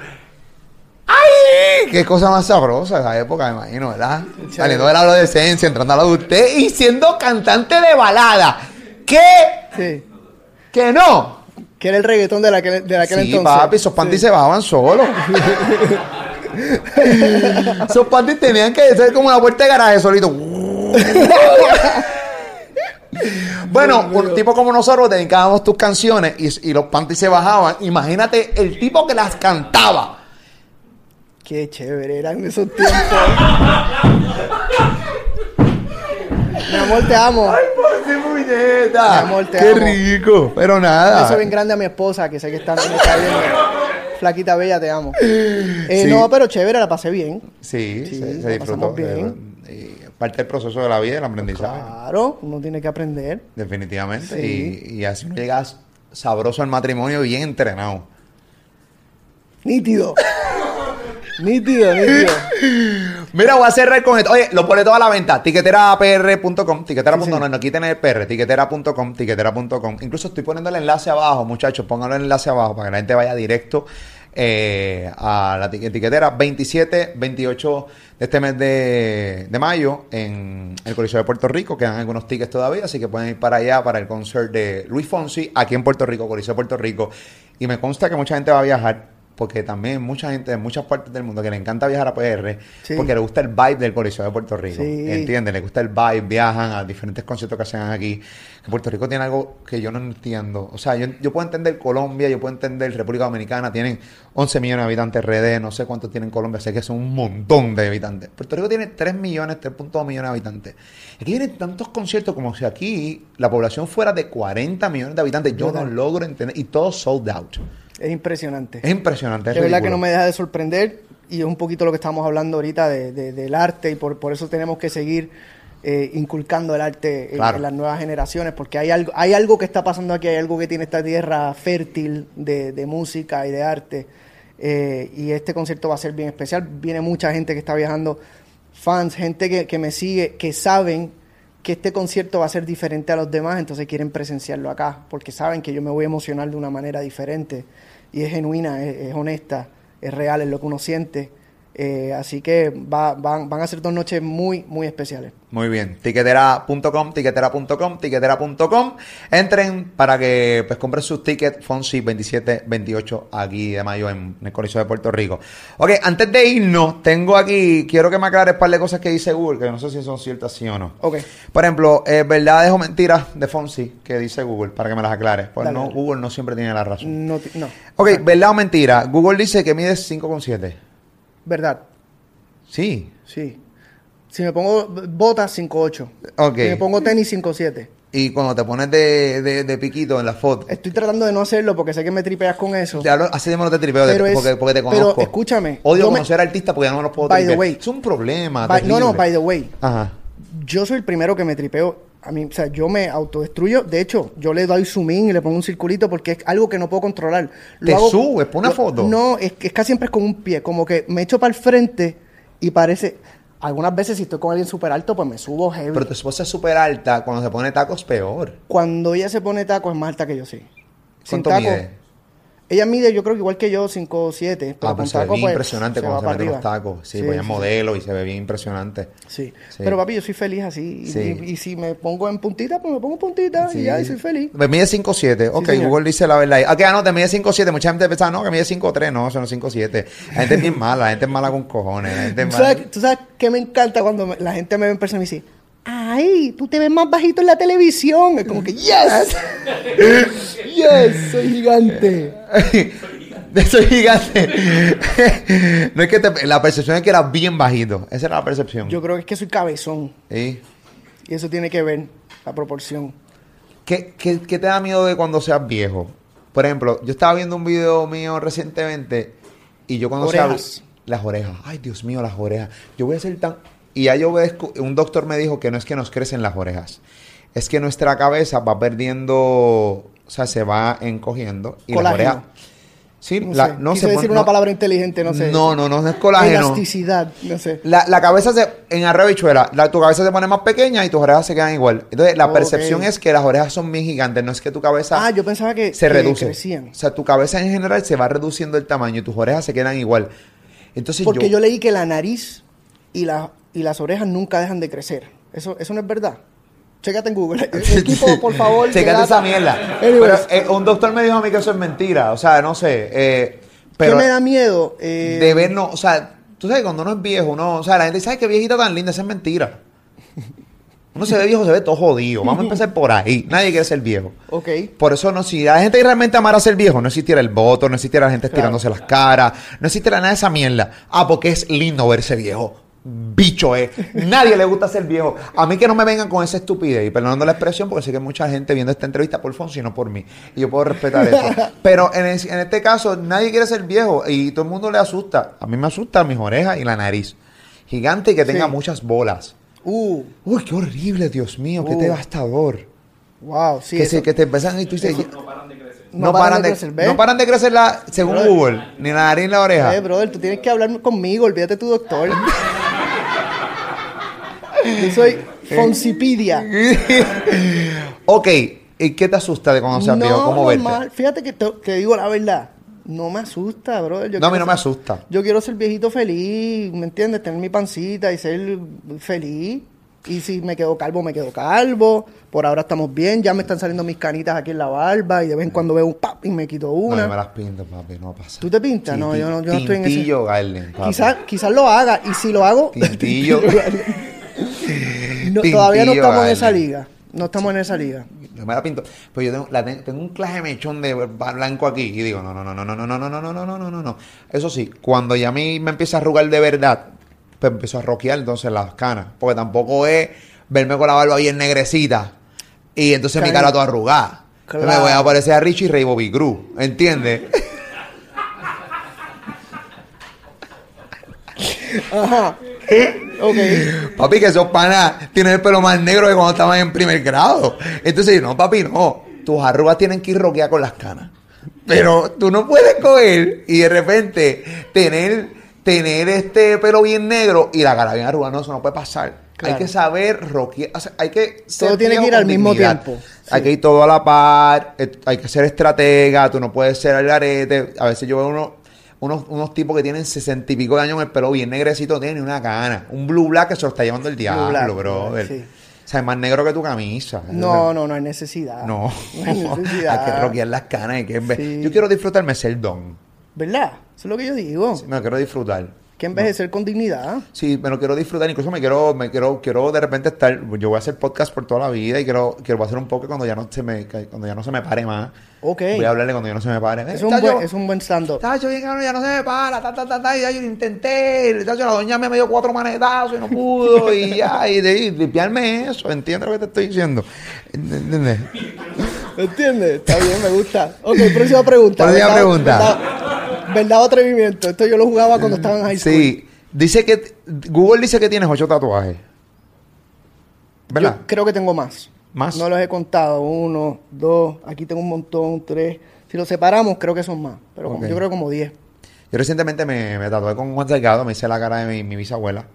¡Ay! Qué cosa más sabrosa esa época, me imagino, ¿verdad? Saliendo de la adolescencia, entrando a la adultez y siendo cantante de balada. ¿Qué? Sí. ¿Que no? Que era el reggaetón de, la que, de aquel Sí, entonces. papi, esos panties Sí. se bajaban solos. [laughs] esos panties tenían que ser como una puerta de garaje solito. bueno, un tipo como nosotros dedicábamos tus canciones y, y los panties se bajaban. Imagínate el tipo que las cantaba. Qué chévere eran esos tiempos. Mi amor, te amo. ¡Por qué puñeta! Mi amor, te ¡Qué amo. rico! Pero nada. beso bien grande a mi esposa, que sé que está, me está viendo. Flaquita bella, te amo. Eh, Sí. No, pero chévere, la pasé bien. Sí, Sí, se, disfrutó. bien. Eh, parte del proceso de la vida, el aprendizaje. Claro, uno tiene que aprender. Definitivamente. Sí. Y, y así uno llega sabroso al matrimonio bien entrenado. Nítido. Nítido, nítido. Mira, voy a cerrar con esto. Oye, los boletos a la venta. Tiqueterapr.com. Tiquetera.com. No, aquí tiene el PR. Tiquetera.com. Tiquetera.com. Incluso estoy poniendo el enlace abajo, muchachos. Pónganlo el enlace abajo para que la gente vaya directo eh, a la eti- etiquetera 27, 28 de este mes de, de mayo en el Coliseo de Puerto Rico. Quedan algunos tickets todavía, así que pueden ir para allá para el concert de Luis Fonsi aquí en Puerto Rico, Coliseo de Puerto Rico. Y me consta que mucha gente va a viajar. Porque también mucha gente de muchas partes del mundo que le encanta viajar a PR Sí. porque le gusta el vibe del Coliseo de Puerto Rico. Sí. ¿Entiendes? Le gusta el vibe, viajan a diferentes conciertos que hacen aquí. Que Puerto Rico tiene algo que yo no entiendo. O sea, yo, yo puedo entender Colombia, yo puedo entender República Dominicana, tienen 11 millones de habitantes RD, no sé cuántos tienen Colombia, sé que son un montón de habitantes. Puerto Rico tiene 3 millones, 3.2 millones de habitantes. Aquí vienen tantos conciertos como si aquí la población fuera de 40 millones de habitantes. Yo no logro entender. Y todo sold out. Es impresionante. Es impresionante. es de verdad que no me deja de sorprender y es un poquito lo que estamos hablando ahorita de, de- del arte y por, por eso tenemos que seguir eh, inculcando el arte en, Claro. en las nuevas generaciones porque hay algo, hay algo que está pasando aquí, hay algo que tiene esta tierra fértil de, de música y de arte eh, y este concierto va a ser bien especial. Viene mucha gente que está viajando, fans, gente que, que me sigue, que saben que este concierto va a ser diferente a los demás, entonces quieren presenciarlo acá, porque saben que yo me voy a emocionar de una manera diferente y es genuina, es, es honesta, es real, es lo que uno siente Eh, así que va- van, van a ser dos noches muy, muy especiales. Muy bien. Tiquetera.com, tiquetera.com, tiquetera.com. Entren para que pues compren sus tickets Fonsi 27, 28 aquí de mayo en, el Coliseo de Puerto Rico. Ok, antes de irnos, tengo aquí, quiero que me aclares un par de cosas que dice Google, que no sé si son ciertas sí o no. Ok. Por ejemplo, eh, verdades o mentiras de Fonsi que dice Google, para que me las aclares. Pues Dale, no, dale. Google no siempre tiene la razón. No, no. Ok, verdad o mentira. Google dice que mides 5,7. Verdad. Sí. Sí. Si me pongo botas, 5'8". Ok. Si me pongo tenis, 5'7". Y cuando te pones de, de, de piquito en la foto. Estoy tratando de no hacerlo porque sé que me tripeas con eso. Hablo, así mismo no te tripeo de- Pero es- porque, porque te pero conozco. escúchame, Odio me- conocer artistas porque ya no me los puedo By the tripear. way. es un problema. By- no, no, by the way. Ajá. Yo soy el primero que me tripeo. A mí, o sea, yo me autodestruyo. De hecho, yo le doy zoom in y le pongo un circulito porque es algo que no puedo controlar. ¿Te subes por una lo- foto? No, es que es casi siempre es con un pie. Como que me echo para el frente y parece. Algunas veces, si estoy con alguien súper alto, pues me subo heavy. Pero tu esposa es súper alta. Cuando se pone tacos, peor. Cuando ella se pone taco, es más alta que yo, sí. Sin ¿Cuánto taco, mide? Ella mide, yo creo que igual que yo, 5'7". Pero Ah, pero con se ve bien pues, impresionante se cuando se mete los tacos. Sí, pues ella es modelo y se ve bien impresionante. Sí. Sí. Pero papi, yo soy feliz así. Y- Sí. Y, y si me pongo en puntita, pues me pongo puntita y ya, y soy feliz. Me mide 5'7". Ok, señor. Google dice la verdad. Ok, ah, no, te mide 5'7". Mucha gente pensaba, no, que mide 5'3". No, eso no es 5'7". La gente es bien mala. La gente es mala con cojones. La gente es ¿Tú mala. sabes, tú sabes qué me encanta cuando me- la gente me ve en persona y me dice, ay, tú te ves más bajito en la televisión? Es como que, yes, [laughs] yes, soy gigante. [laughs] Soy gigante. [laughs] no es que te- la percepción es que eras bien bajito. Esa era la percepción. Yo creo que es que soy cabezón Sí. y eso tiene que ver la proporción. ¿Qué, qué, qué te da miedo de cuando seas viejo? Por ejemplo, yo estaba viendo un video mío recientemente y yo cuando sea Orejas. las orejas. Ay, Dios mío, las orejas. Yo voy a ser tan y ya yo un doctor me dijo que no es que nos crecen las orejas. Es que nuestra cabeza va perdiendo, o sea, se va encogiendo y las Colágeno. orejas Sí, No la- sé, no se decir una palabra inteligente, no sé. No, no, no, no es colágeno. Elasticidad, no sé. La, la cabeza se, en arroba bichuela, la, tu cabeza se pone más pequeña y tus orejas se quedan igual. Entonces, la percepción es que las orejas son bien gigantes, no es que tu cabeza Ah, yo pensaba que, se que reduce. crecían. O sea, tu cabeza en general se va reduciendo el tamaño y tus orejas se quedan igual. Entonces, Porque yo, yo leí que la nariz y, la, y las orejas nunca dejan de crecer. Eso, eso no es verdad. Chécate en Google. [laughs] [laughs] Equipo, por favor. Chécate esa mierda. Pero eh, un doctor me dijo a mí que eso es mentira. O sea, no sé. eh, ¿Qué pero me da miedo? Eh, de vernos, o sea, tú sabes, cuando uno es viejo, uno, o sea, la gente dice, ay, qué viejita tan linda, esa es mentira. [laughs] Uno se ve viejo, se ve todo jodido. Vamos a empezar por ahí. Nadie quiere ser viejo. Ok. Por eso no, si la gente realmente amara ser viejo, no existiera el voto, no existiera la gente estirándose las caras, no existiera nada de esa mierda. Ah, porque es lindo verse viejo. Bicho es. Nadie le gusta ser viejo. A mí que no me vengan con esa estupidez, y perdonando la expresión, porque sé que hay mucha gente viendo esta entrevista por Fonsi, no por mí. Y yo puedo respetar eso. [laughs] Pero en, es- en este caso, nadie quiere ser viejo y todo el mundo le asusta. A mí me asusta mis orejas y la nariz. Gigante y que tenga Sí. muchas bolas. Uh, Uy, qué horrible, Dios mío, qué Uh. devastador. wow, sí. que, eso- se, que te empiezan y tú dices... no paran de crecer, ¿ves? no paran de crecer la, según Brother. Google, ni la nariz ni la oreja. Eh, brother, tú tienes que hablar conmigo, olvídate tu doctor. [laughs] Yo soy Foncipedia. [laughs] ok, ¿y qué te asusta de cuando seas viejo? ¿Cómo verte? normal. Fíjate que te, te digo la verdad. No me asusta. Yo No, a mí no me asusta. Yo quiero ser viejito feliz, ¿me entiendes? Tener mi pancita y ser feliz. Y si me quedo calvo, me quedo calvo. Por ahora estamos bien. Ya me están saliendo mis canitas aquí en la barba. Y de vez en cuando veo un pap y me quito No, una. yo me las pinto, papi, no pasa. ¿Tú te pintas? No, yo no, yo no estoy en ese. Tintillo papi. Quizás quizás lo haga. Y si lo hago. [laughs] Tintillo. No, todavía no estamos en esa liga. No estamos en esa liga. Yo me la pinto. Pues yo tengo, la ten- tengo un claje mechón de blanco aquí. Y digo, no, no, no, no, no, no, no, no, no, no, no, no, no. Eso sí, cuando ya a mí me empieza a arrugar de verdad, pues empiezo a roquear entonces las canas. Porque tampoco es verme con la barba bien negrecita. Y entonces mi cara toda arrugada. Me voy a parecer a Richie Ray Bobby Cruz. ¿Entiendes? Ajá. Papi, que esos panas tienen el pelo más negro que cuando estaban en primer grado. Entonces, no, papi, no. Tus arrugas tienen que ir roquear con las canas. Pero tú no puedes coger y de repente tener, tener este pelo bien negro y la cara bien arrugada. No, eso no puede pasar. Claro. Hay que saber roquear. o sea, hay que Todo tiene que ir al mismo dignidad. tiempo. Hay que ir todo a la par. eh, Hay que ser estratega. Tú no puedes ser al garete. A veces yo veo uno. Unos, unos tipos que tienen sesenta y pico de años en el pelo bien negrecito, tienen una cana. Un blue black que se lo está llevando el diablo, black, brother. sí. O sea, es más negro que tu camisa. No, no, no hay necesidad. No. [laughs] No hay necesidad. [laughs] hay que [laughs] rockear las canas. hay que Sí. Yo quiero disfrutarme ser don. ¿Verdad? Eso es lo que yo digo. Me lo quiero disfrutar. Que envejecer con dignidad. Sí, me lo quiero disfrutar. Incluso me quiero, me quiero, quiero de repente estar. Yo voy a hacer podcast por toda la vida y quiero, quiero hacer un poco cuando ya no se me, cuando ya no se me pare más. Ok. Voy a hablarle cuando ya no se me pare. Es Eh, un, buen, es un buen stand-up. tacho, bien cabrón, ya no se me para, ta, ta, ta, ta, y ya yo lo intenté. Tacho, la doña me dio cuatro manetazos y no pudo. y [laughs] ya, y de limpiarme eso. ¿Entiendes lo que te estoy diciendo? ¿Entiendes? ¿Entiendes? Está bien, me gusta. Ok, próxima pregunta. Próxima ¿Verdad- pregunta. ¿Verdad, o atrevimiento? Esto yo lo jugaba cuando estaba en high school. Sí. Dice que. Google dice que tienes ocho tatuajes. ¿Verdad? Yo creo que tengo más. ¿Más? No los he contado. Uno, dos, aquí tengo un montón, tres. Si los separamos, creo que son más. Pero como- yo creo como diez. Yo recientemente me, me tatué con Juan Salgado, me hice la cara de mi, mi bisabuela.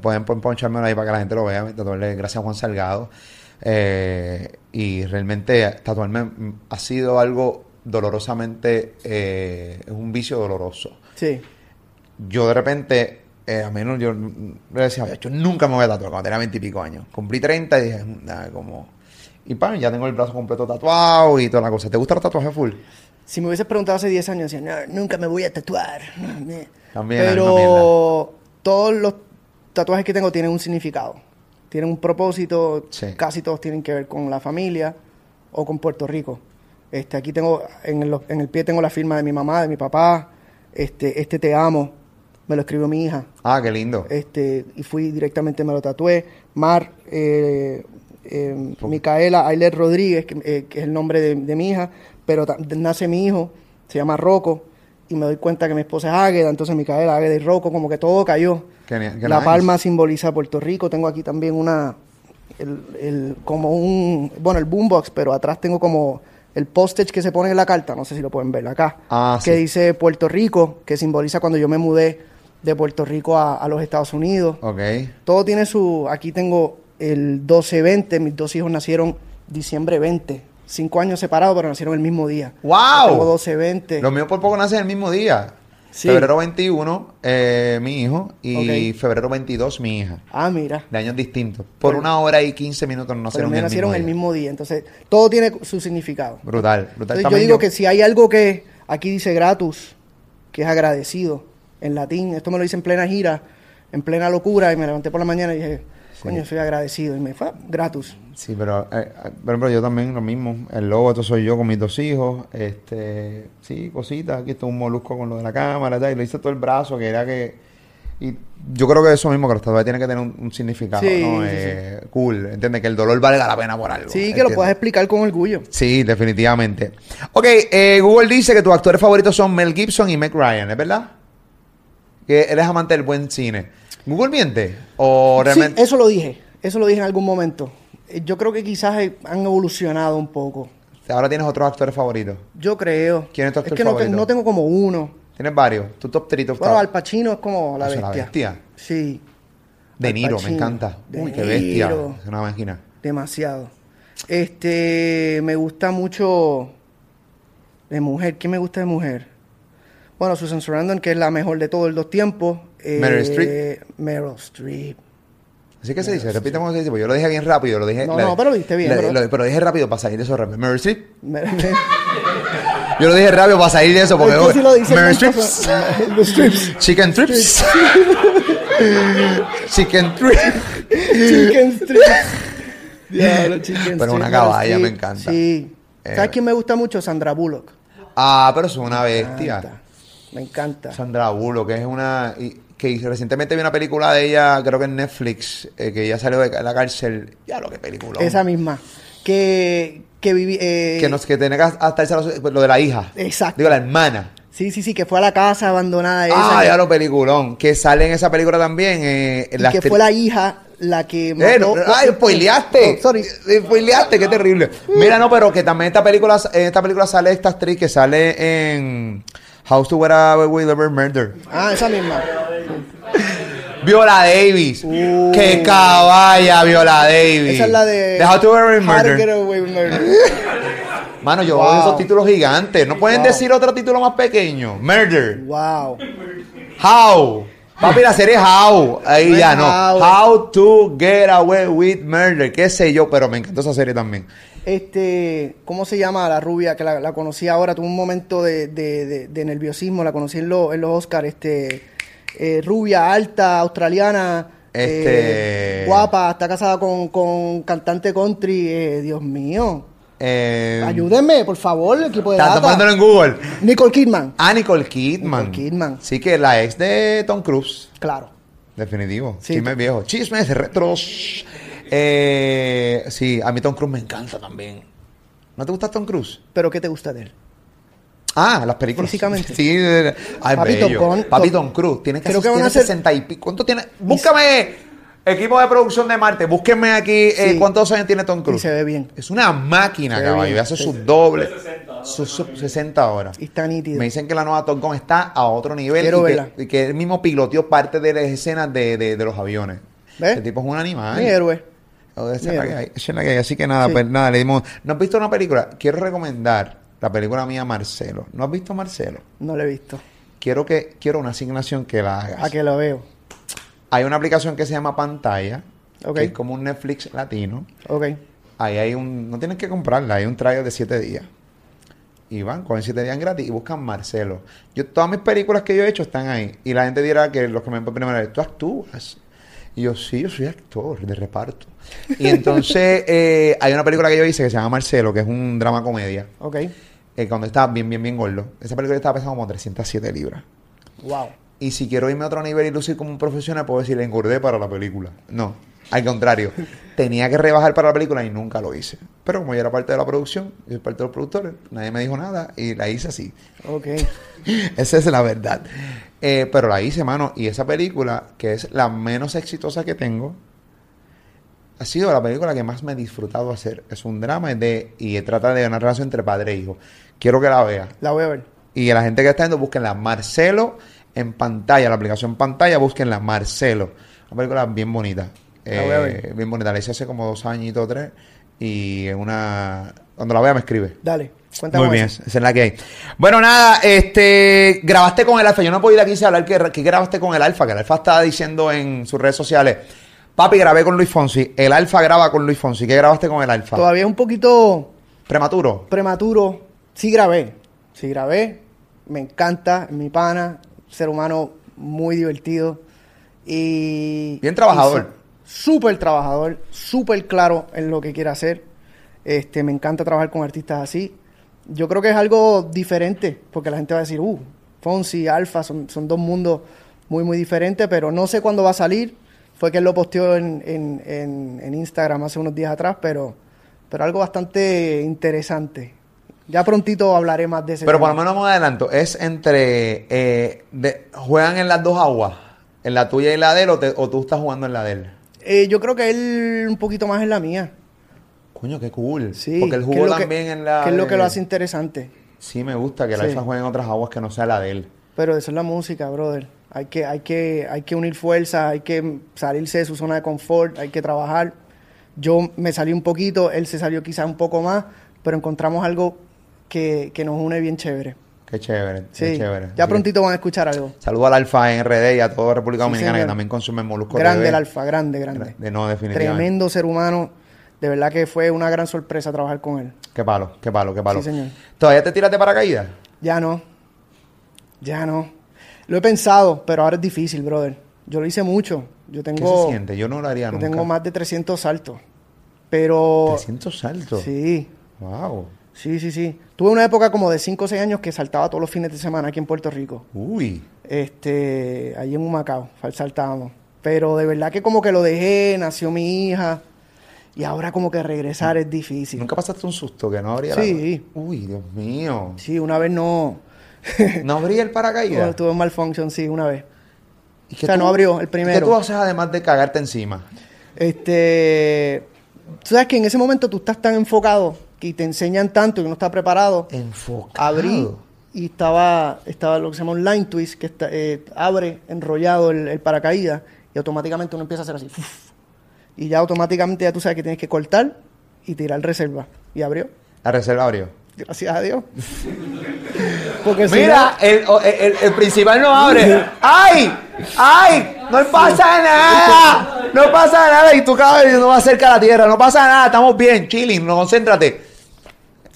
Pueden pon- ponchármelo ahí para que la gente lo vea. Me tatué gracias a Juan Salgado. Eh, y realmente tatuarme ha sido algo dolorosamente, eh, es un vicio doloroso. Sí. Yo de repente, eh, a menos yo le decía, yo nunca me voy a tatuar cuando tenía veintipico años. Cumplí 30 y dije, nada, como... Y pan, ya tengo el brazo completo tatuado y toda la cosa. ¿Te gusta los tatuajes full? Si me hubieses preguntado hace 10 años, decía, no, nunca me voy a tatuar. También, Pero todos los tatuajes que tengo tienen un significado. Tienen un propósito. Sí. Casi todos tienen que ver con la familia o con Puerto Rico. Este, aquí tengo, en el, en el pie tengo la firma de mi mamá, de mi papá. Este, este te amo, me lo escribió mi hija. Ah, qué lindo. Este, y fui directamente, me lo tatué. Mar, eh, eh, Micaela Ailet Rodríguez, que, eh, que es el nombre de, de mi hija, pero nace mi hijo, se llama Rocco, y me doy cuenta que mi esposa es Águeda, entonces Micaela, Águeda y Rocco, como que todo cayó. Qué qué La nice. palma simboliza Puerto Rico, tengo aquí también una, el, el- como un, bueno, el boombox, pero atrás tengo como el postage que se pone en la carta, no sé si lo pueden ver acá, Ah, que sí. dice Puerto Rico, que simboliza cuando yo me mudé de Puerto Rico a, a los Estados Unidos. Ok. Todo tiene su, aquí tengo el 12-20, mis dos hijos nacieron diciembre 20, cinco años separados, pero nacieron el mismo día. ¡Wow! Tengo 12-20. Los míos por poco nacen el mismo día. Sí. Febrero 21, eh, mi hijo, y febrero 22, mi hija. Ah, mira. De años distintos. Por una hora y 15 minutos no Pero nacieron, el, nacieron mismo el día. mismo día. Entonces, todo tiene su significado. Brutal, brutal. Entonces, yo digo que si hay algo que aquí dice gratus, que es agradecido, en latín, esto me lo hice en plena gira, en plena locura, y me levanté por la mañana y dije, coño, soy agradecido. Y me fue gratus. Sí, pero, eh, eh, ejemplo, yo también lo mismo. El logo, esto soy yo con mis dos hijos. Este, sí, cositas. Aquí está un molusco con lo de la cámara y tal. Y le hice todo el brazo, que era que... Y yo creo que eso mismo, que los tatuajes tienen que tener un, un significado, Sí, ¿no? sí, Eh, Cool, ¿entiendes? Que el dolor valga la pena por algo. Sí, que lo puedas explicar con orgullo. Sí, definitivamente. Ok, eh, Google dice que tus actores favoritos son Mel Gibson y Meg Ryan, ¿es verdad? Que eres amante del buen cine. ¿Google miente? ¿O realmente...? Sí, eso lo dije. Eso lo dije en algún momento. Eh, Yo creo que quizás eh, han evolucionado un poco. Ahora tienes otros actores favoritos. Yo creo. ¿Quién es tu Es actor que no, favorito? no tengo como uno. Tienes varios. Tu top 3, top Bueno. Al Pacino es como la es bestia. la bestia. Sí, De Niro, me encanta. De Uy, qué bestia. Niro. Es una máquina. demasiado. Este, me gusta mucho de mujer. ¿Quién me gusta de mujer? Bueno, Susan Sarandon, que es la mejor de todos los tiempos. Eh, Meryl Streep. Meryl Streep. Así que se dice, repite cómo se dice, porque yo lo dije bien rápido, lo dije... No, la- no, pero lo dijiste bien, la- bro. lo- pero dije rápido para salir de eso rápido. Meryl Streep. Yo lo dije rápido para salir de eso, porque... Es que lo Meryl tantas- Streep. Los strips. [laughs] Chicken strips. Chicken strips. Chicken. Diablo, chicken Pero una caballa, me encanta. Sí. Eh, ¿Sabes quién me gusta mucho? Sandra Bullock. Ah, pero es una Me bestia. encanta. Me encanta. Sandra Bullock, que es una... y- que recientemente vi una película de ella, creo que en Netflix, eh, que ella salió de la cárcel. Ya lo que película. Esa misma. Que, que viví. eh, Que, nos, que tiene que hasta lo, lo de la hija. Exacto. Digo, la hermana. Sí, sí, sí, que fue a la casa abandonada esa. Ah, que- ya lo peliculón. Que sale en esa película también. Eh, y que fue la hija la que Eh, no, mató- ¡Ay, spoileaste! Oh, sorry. Eh, Spoileaste, qué terrible. Mira, no, pero que también esta película, en esta película sale esta actriz que sale en House to Get Away with Ever Murder. Ah, esa misma. Viola Davis. Uh. ¡Qué caballa, Viola Davis! Esa es la de. How to Get Away with How Murder. Get Away with Murder. [laughs] Mano, yo Wow. esos títulos gigantes. ¿No pueden Wow. decir otro título más pequeño? Murder. Wow. How. Papi, la serie How. Ahí No ya no. How. How to get away with murder. Qué sé yo, pero me encantó esa serie también. Este, ¿cómo se llama la rubia que la, la conocí ahora? Tuve un momento de, de- de- de nerviosismo, la conocí en, los en los Oscars. Este, eh, rubia, alta, australiana, Este- eh, guapa, está casada con, con cantante country. eh, Dios mío. Eh, Ayúdenme, por favor, el equipo de Está data. tomándolo en Google. Nicole Kidman. Ah, Nicole Kidman. Nicole Kidman. Sí, que la ex de Tom Cruise. Claro. Definitivo. Sí. Chismes viejos. Chismes retros. Eh, sí, a mí Tom Cruise me encanta también. ¿No te gusta Tom Cruise? ¿Pero qué te gusta de él? Ah, las películas. Físicamente. Sí. Ay, Papi, bello. Tom Cruise- Papi Tom- Tom Cruise. Tiene Creo que van a tiene hacer- 60 y pico. ¿Cuánto tiene? Búscame. Equipo de producción de Marte. Búsquenme aquí eh, Sí. cuántos años tiene Tom Y Cruise. se ve bien. Es una máquina, caballo. Y hace sí. sus dobles. Sus sus 60 horas. Y está nítido. Me dicen que la nueva Top Gun está a otro nivel Quiero y, verla. que, y que él mismo piloteó parte de las escenas de, de- de los aviones. ¿Ves? Ese tipo es un animal. Mi héroe. Oh, esa es la que hay, esa es la que hay. Así que nada, Sí. pues nada, le dimos. ¿No has visto una película? Quiero recomendar la película mía Marcelo. ¿No has visto Marcelo? No lo he visto. Quiero que quiero una asignación que la hagas. A que lo veo. Hay una aplicación que se llama Pantalla, que es como un Netflix latino. Ok. Ahí hay un, no tienes que comprarla, hay un trial de 7 días. Y van, cogen 7 días gratis y buscan Marcelo. Yo, todas mis películas que yo he hecho están ahí. Y la gente dirá que los que me ven por primera vez, tú actúas. Y yo, sí, yo soy actor de reparto. Y entonces [laughs] eh, hay una película que yo hice que se llama Marcelo, que es un drama comedia. Ok. eh, cuando estaba bien, bien, bien gordo. Esa película estaba pesando como 307 libras. Wow. Y si quiero irme a otro nivel y lucir como un profesional, puedo decir, engordé para la película. No, al contrario. [laughs] tenía que rebajar para la película y nunca lo hice. Pero como yo era parte de la producción, yo soy parte de los productores, nadie me dijo nada y la hice así. Ok. [laughs] Esa es la verdad. Eh, pero la hice, mano. Y esa película, que es la menos exitosa que tengo, ha sido la película que más me he disfrutado hacer. Es un drama es de, y trata de una relación entre padre e hijo. Quiero que la veas. La voy a ver. Y a la gente que está viendo, búsquenla. Marcelo en pantalla, la aplicación pantalla, búsquenla. Marcelo. Una película bien bonita. La voy a Eh, ver. bien bonita. La hice hace como dos añitos o tres. Y es una. Cuando la vea, me escribe. Dale. Cuéntame. Muy bien, eso. esa es la que hay. Bueno, nada, este, grabaste con el Alfa. Yo no puedo ir aquí sin hablar que, que grabaste con el Alfa, que el Alfa estaba diciendo en sus redes sociales. Papi, grabé con Luis Fonsi. El Alfa graba con Luis Fonsi. ¿Qué grabaste con el Alfa? Todavía es un poquito Prematuro. prematuro. Sí grabé. Sí grabé. Me encanta. Mi pana. Ser humano muy divertido. Y. Bien trabajador. Súper trabajador. Súper claro en lo que quiere hacer. Este, me encanta trabajar con artistas así. Yo creo que es algo diferente. Porque la gente va a decir, uh, Fonsi, Alfa, son, son dos mundos muy, muy diferentes. Pero no sé cuándo va a salir. Fue que él lo posteó en, en, en, en Instagram hace unos días atrás. Pero, pero algo bastante interesante. Ya prontito hablaré más de ese Pero por lo menos me adelanto. Es entre. eh, de- ¿Juegan en las dos aguas? ¿En la tuya y la de él o, te- o tú estás jugando en la de él? Eh, yo creo que él un poquito más en la mía. Coño, qué cool. Sí. Porque él jugó que- también en la. Que es lo que lo hace interesante. Sí, me gusta que el Sí. Alfa juegue en otras aguas que no sea la de él. Pero eso es la música, brother. Hay que, hay que, hay que unir fuerzas, hay que salirse de su zona de confort, hay que trabajar. Yo me salí un poquito, él se salió quizás un poco más, pero encontramos algo que, que nos une bien chévere. Qué chévere. Sí, Qué chévere. ya Así prontito van a escuchar algo. Saludo al Alfa en RD y a toda República Dominicana que también consumen Molusco Grande TV. el alfa, grande, grande. De, no, definitivamente. Tremendo ser humano. De verdad que fue una gran sorpresa trabajar con él. Qué palo, qué palo, qué palo. Sí, señor. ¿Todavía te tiras de paracaídas? Ya no. Ya no. Lo he pensado, pero ahora es difícil, brother. Yo lo hice mucho. Yo ¿Qué tengo, se siente? Yo no lo haría yo nunca. tengo más de 300 saltos. Pero 300 saltos. sí, Wow. sí, sí, sí. Tuve una época como de 5 o 6 años que saltaba todos los fines de semana aquí en Puerto Rico. Uy. Este, allí en Humacao, saltábamos. Pero de verdad que como que lo dejé, nació mi hija. Y ahora como que regresar es difícil. ¿Nunca pasaste un susto que no abría Sí. la... Uy, Dios mío. Sí, una vez no. [laughs] ¿No abría el paracaídas? Tuve un malfunction, sí, una vez. ¿Y qué o sea, no abrió el primero. ¿Qué tú haces además de cagarte encima? Este, tú sabes que en ese momento tú estás tan enfocado que te enseñan tanto y uno está preparado. Enfocado. Abrí y estaba, estaba lo que se llama un line twist, que está, eh, abre enrollado el, el paracaídas y automáticamente uno empieza a hacer así. Y ya automáticamente ya tú sabes que tienes que cortar y tirar reserva. Y abrió. La reserva abrió. Gracias a Dios. [laughs] Porque si Mira, el, el- el principal no abre. ¡Ay! ¡Ay! ¡No pasa nada! No pasa nada. Y tú cada vez no vas cerca a la tierra. No pasa nada. Estamos bien. Chilling. No, concéntrate.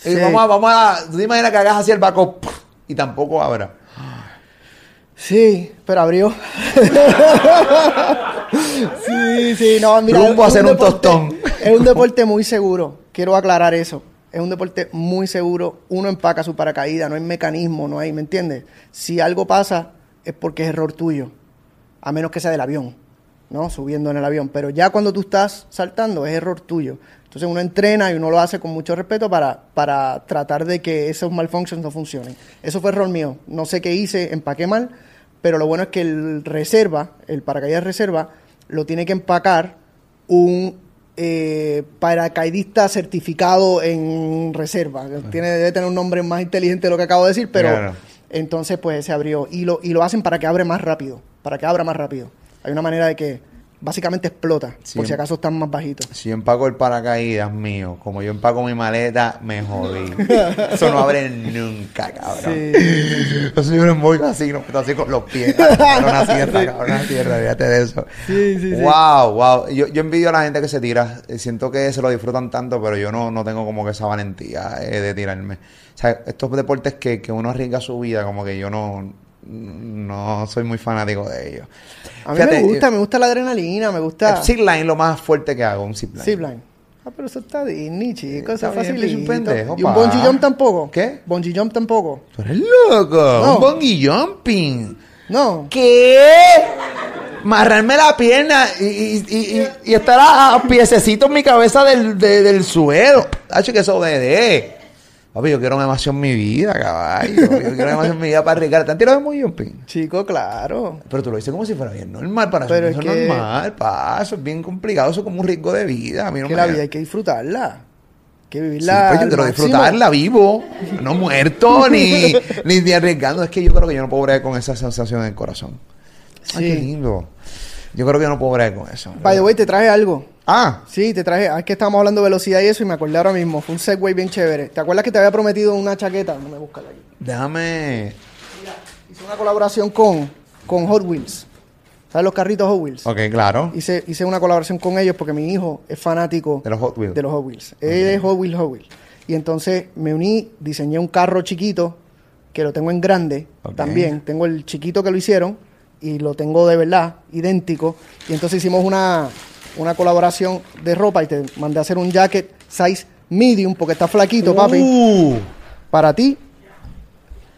Y Sí. vamos a, vamos a... ¿Tú te imaginas que hagas así el backup? Y tampoco abra. Sí, pero abrió. [laughs] sí, sí, no, mira. Rumbo a es hacer un deporte- tostón. Es un deporte muy seguro. Quiero aclarar eso. Es un deporte muy seguro. Uno empaca su paracaídas, no hay mecanismo, no hay, ¿me entiendes? Si algo pasa, es porque es error tuyo. A menos que sea del avión, ¿no? Subiendo en el avión. Pero ya cuando tú estás saltando, es error tuyo. Entonces uno entrena y uno lo hace con mucho respeto para, para tratar de que esos malfunctions no funcionen. Eso fue error mío. No sé qué hice, empaqué mal, pero lo bueno es que el reserva, el paracaídas reserva, lo tiene que empacar un eh, paracaidista certificado en reserva. Tiene, debe tener un nombre más inteligente de lo que acabo de decir, pero Claro. entonces pues se abrió. Y lo, y lo hacen para que abre más rápido, para que abra más rápido. Hay una manera de que básicamente explota, Sí. por si acaso están más bajitos. Si yo empaco el paracaídas mío, como yo empaco mi maleta, me jodí. Eso no abre nunca, cabrón. Yo soy un embolso así, no así con los pies. Cabrón, una sierra, cabrón, una sierra, fíjate de eso. Sí, sí, sí. Wow, wow. Yo, yo envidio a la gente que se tira. Eh, Siento que se lo disfrutan tanto, pero yo no, no tengo como que esa valentía eh, de tirarme. O sea, estos deportes que, que uno arriesga su vida, como que yo no, no soy muy fanático de ellos. A mí Fíjate, me gusta, eh, me gusta la adrenalina, me gusta... el zipline es lo más fuerte que hago, un zipline. Zipline. Ah, pero eso está Disney, chicos, eso es un pendejo, y un bungee jump tampoco. ¿Qué? Bungee jump tampoco. Tú eres loco. No. Un bungee jumping. No. ¿Qué? Marrarme la pierna y, y, y, estar a, a piececitos en mi cabeza del, de- del suelo. Hacho que eso de Papi, yo quiero una emoción en mi vida, caballo. Yo quiero una emoción en mi vida para arriesgar. ¿Te han tirado de bungee jumping? Chico, claro. Pero tú lo dices como si fuera bien normal. Para Pero eso es que- normal, pa. Eso es bien complicado. Eso es como un riesgo de vida. A mí no que me la vida hay que disfrutarla. Hay que Sí, vivirla. pues yo quiero máximo. disfrutarla vivo, no muerto [laughs] ni, ni, ni arriesgando. Es que yo creo que yo no puedo bregar con esa sensación en el corazón. Ay, qué Sí. lindo. Yo creo que yo no puedo bregar con eso. By the way, te traje algo. Ah, Sí, te traje. ah, Es que estábamos hablando de velocidad y eso y me acordé ahora mismo. Fue un segway bien chévere. ¿Te acuerdas que te había prometido una chaqueta? No me buscas aquí. déjame. Hice una colaboración con, con Hot Wheels. ¿Sabes los carritos Hot Wheels? Ok, claro. Hice, hice una colaboración con ellos porque mi hijo es fanático De los Hot Wheels. de los Hot Wheels. Él es Hot Wheels, Hot Wheels. Y entonces me uní, diseñé un carro chiquito, que lo tengo en grande también. Tengo el chiquito que lo hicieron y lo tengo de verdad, idéntico. Y entonces hicimos una, una colaboración de ropa y te mandé a hacer un jacket size medium porque está flaquito, papi. Uh, Para ti,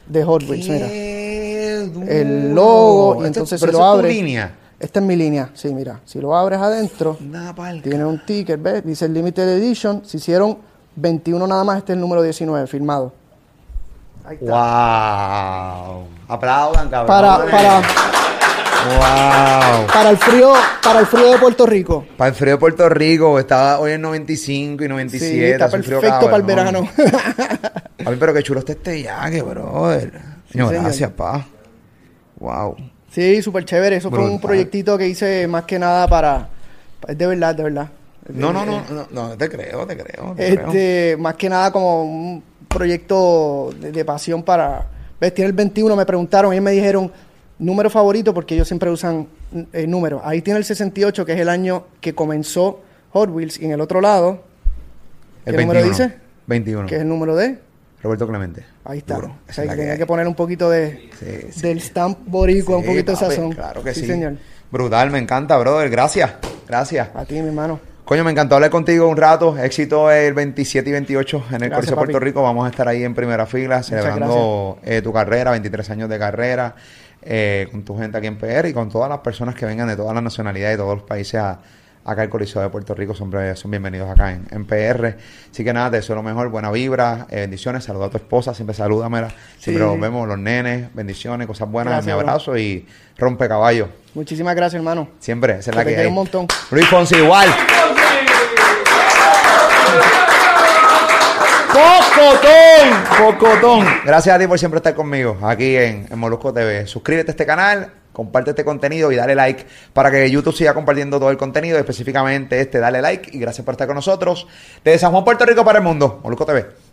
de Hot Wheels, mira. El logo, y entonces pero si eso lo es tu abres. línea. Esta es mi línea, sí, mira. Si lo abres adentro, tiene un ticket, ¿ves? Dice Limited Edition. Se hicieron 21 nada más, este es el número 19, firmado. Ahí está. Wow. Aplaudan, cabrón. Para, para, Wow. para el frío, para el frío de Puerto Rico. Para el frío de Puerto Rico, estaba hoy en 95 y Sí, 97. está hace un frío perfecto para el verano. [laughs] A mí, pero qué chulo está este yaque, brother. Señor, gracias, pa. Wow. sí, súper chévere. Eso fue un proyectito que hice más que nada para... Es de verdad, de verdad. No, no, no, no, no, te creo, te creo. Te creo. Este, más que nada como un proyecto de, de pasión para... ¿Ves? Tiene el 21, me preguntaron, ellos me dijeron número favorito porque ellos siempre usan eh, números. Ahí tiene el 68, que es el año que comenzó Hot Wheels, y en el otro lado, El ¿qué número 21. dice? 21. que es el número de... Roberto Clemente. Ahí está. Duro. O sea, que tenía hay. que poner un poquito de, Sí, sí. del stamp boricua, un poquito de sazón. Claro que sí. señor. Brutal, me encanta, brother. Gracias. Gracias. A ti, mi hermano. Coño, me encantó hablar contigo un rato. Éxito el 27 y 28 en el Coliseo de Puerto. Rico. Vamos a estar ahí en primera fila celebrando eh, tu carrera, 23 años de carrera, eh, con tu gente aquí en PR y con todas las personas que vengan de todas las nacionalidades y todos los países a- acá al Coliseo de Puerto Rico. Siempre son bienvenidos acá en, en PR. Así que nada, te deseo lo mejor, buena vibra, eh, bendiciones. Saluda a tu esposa, siempre salúdamela. Siempre Sí. nos vemos, los nenes, bendiciones, cosas buenas. Gracias, mi bro. abrazo y rompe caballo. Muchísimas gracias, hermano. Siempre, esa es Que la te que quiero hay. un montón. Luis Fonsi igual. Pocotón, Pocotón. Gracias a ti por siempre estar conmigo aquí en, en Molusco TV. Suscríbete a este canal, comparte este contenido y dale like para que YouTube siga compartiendo todo el contenido, específicamente este, dale like y gracias por estar con nosotros. Desde San Juan, Puerto Rico para el mundo, Molusco TV.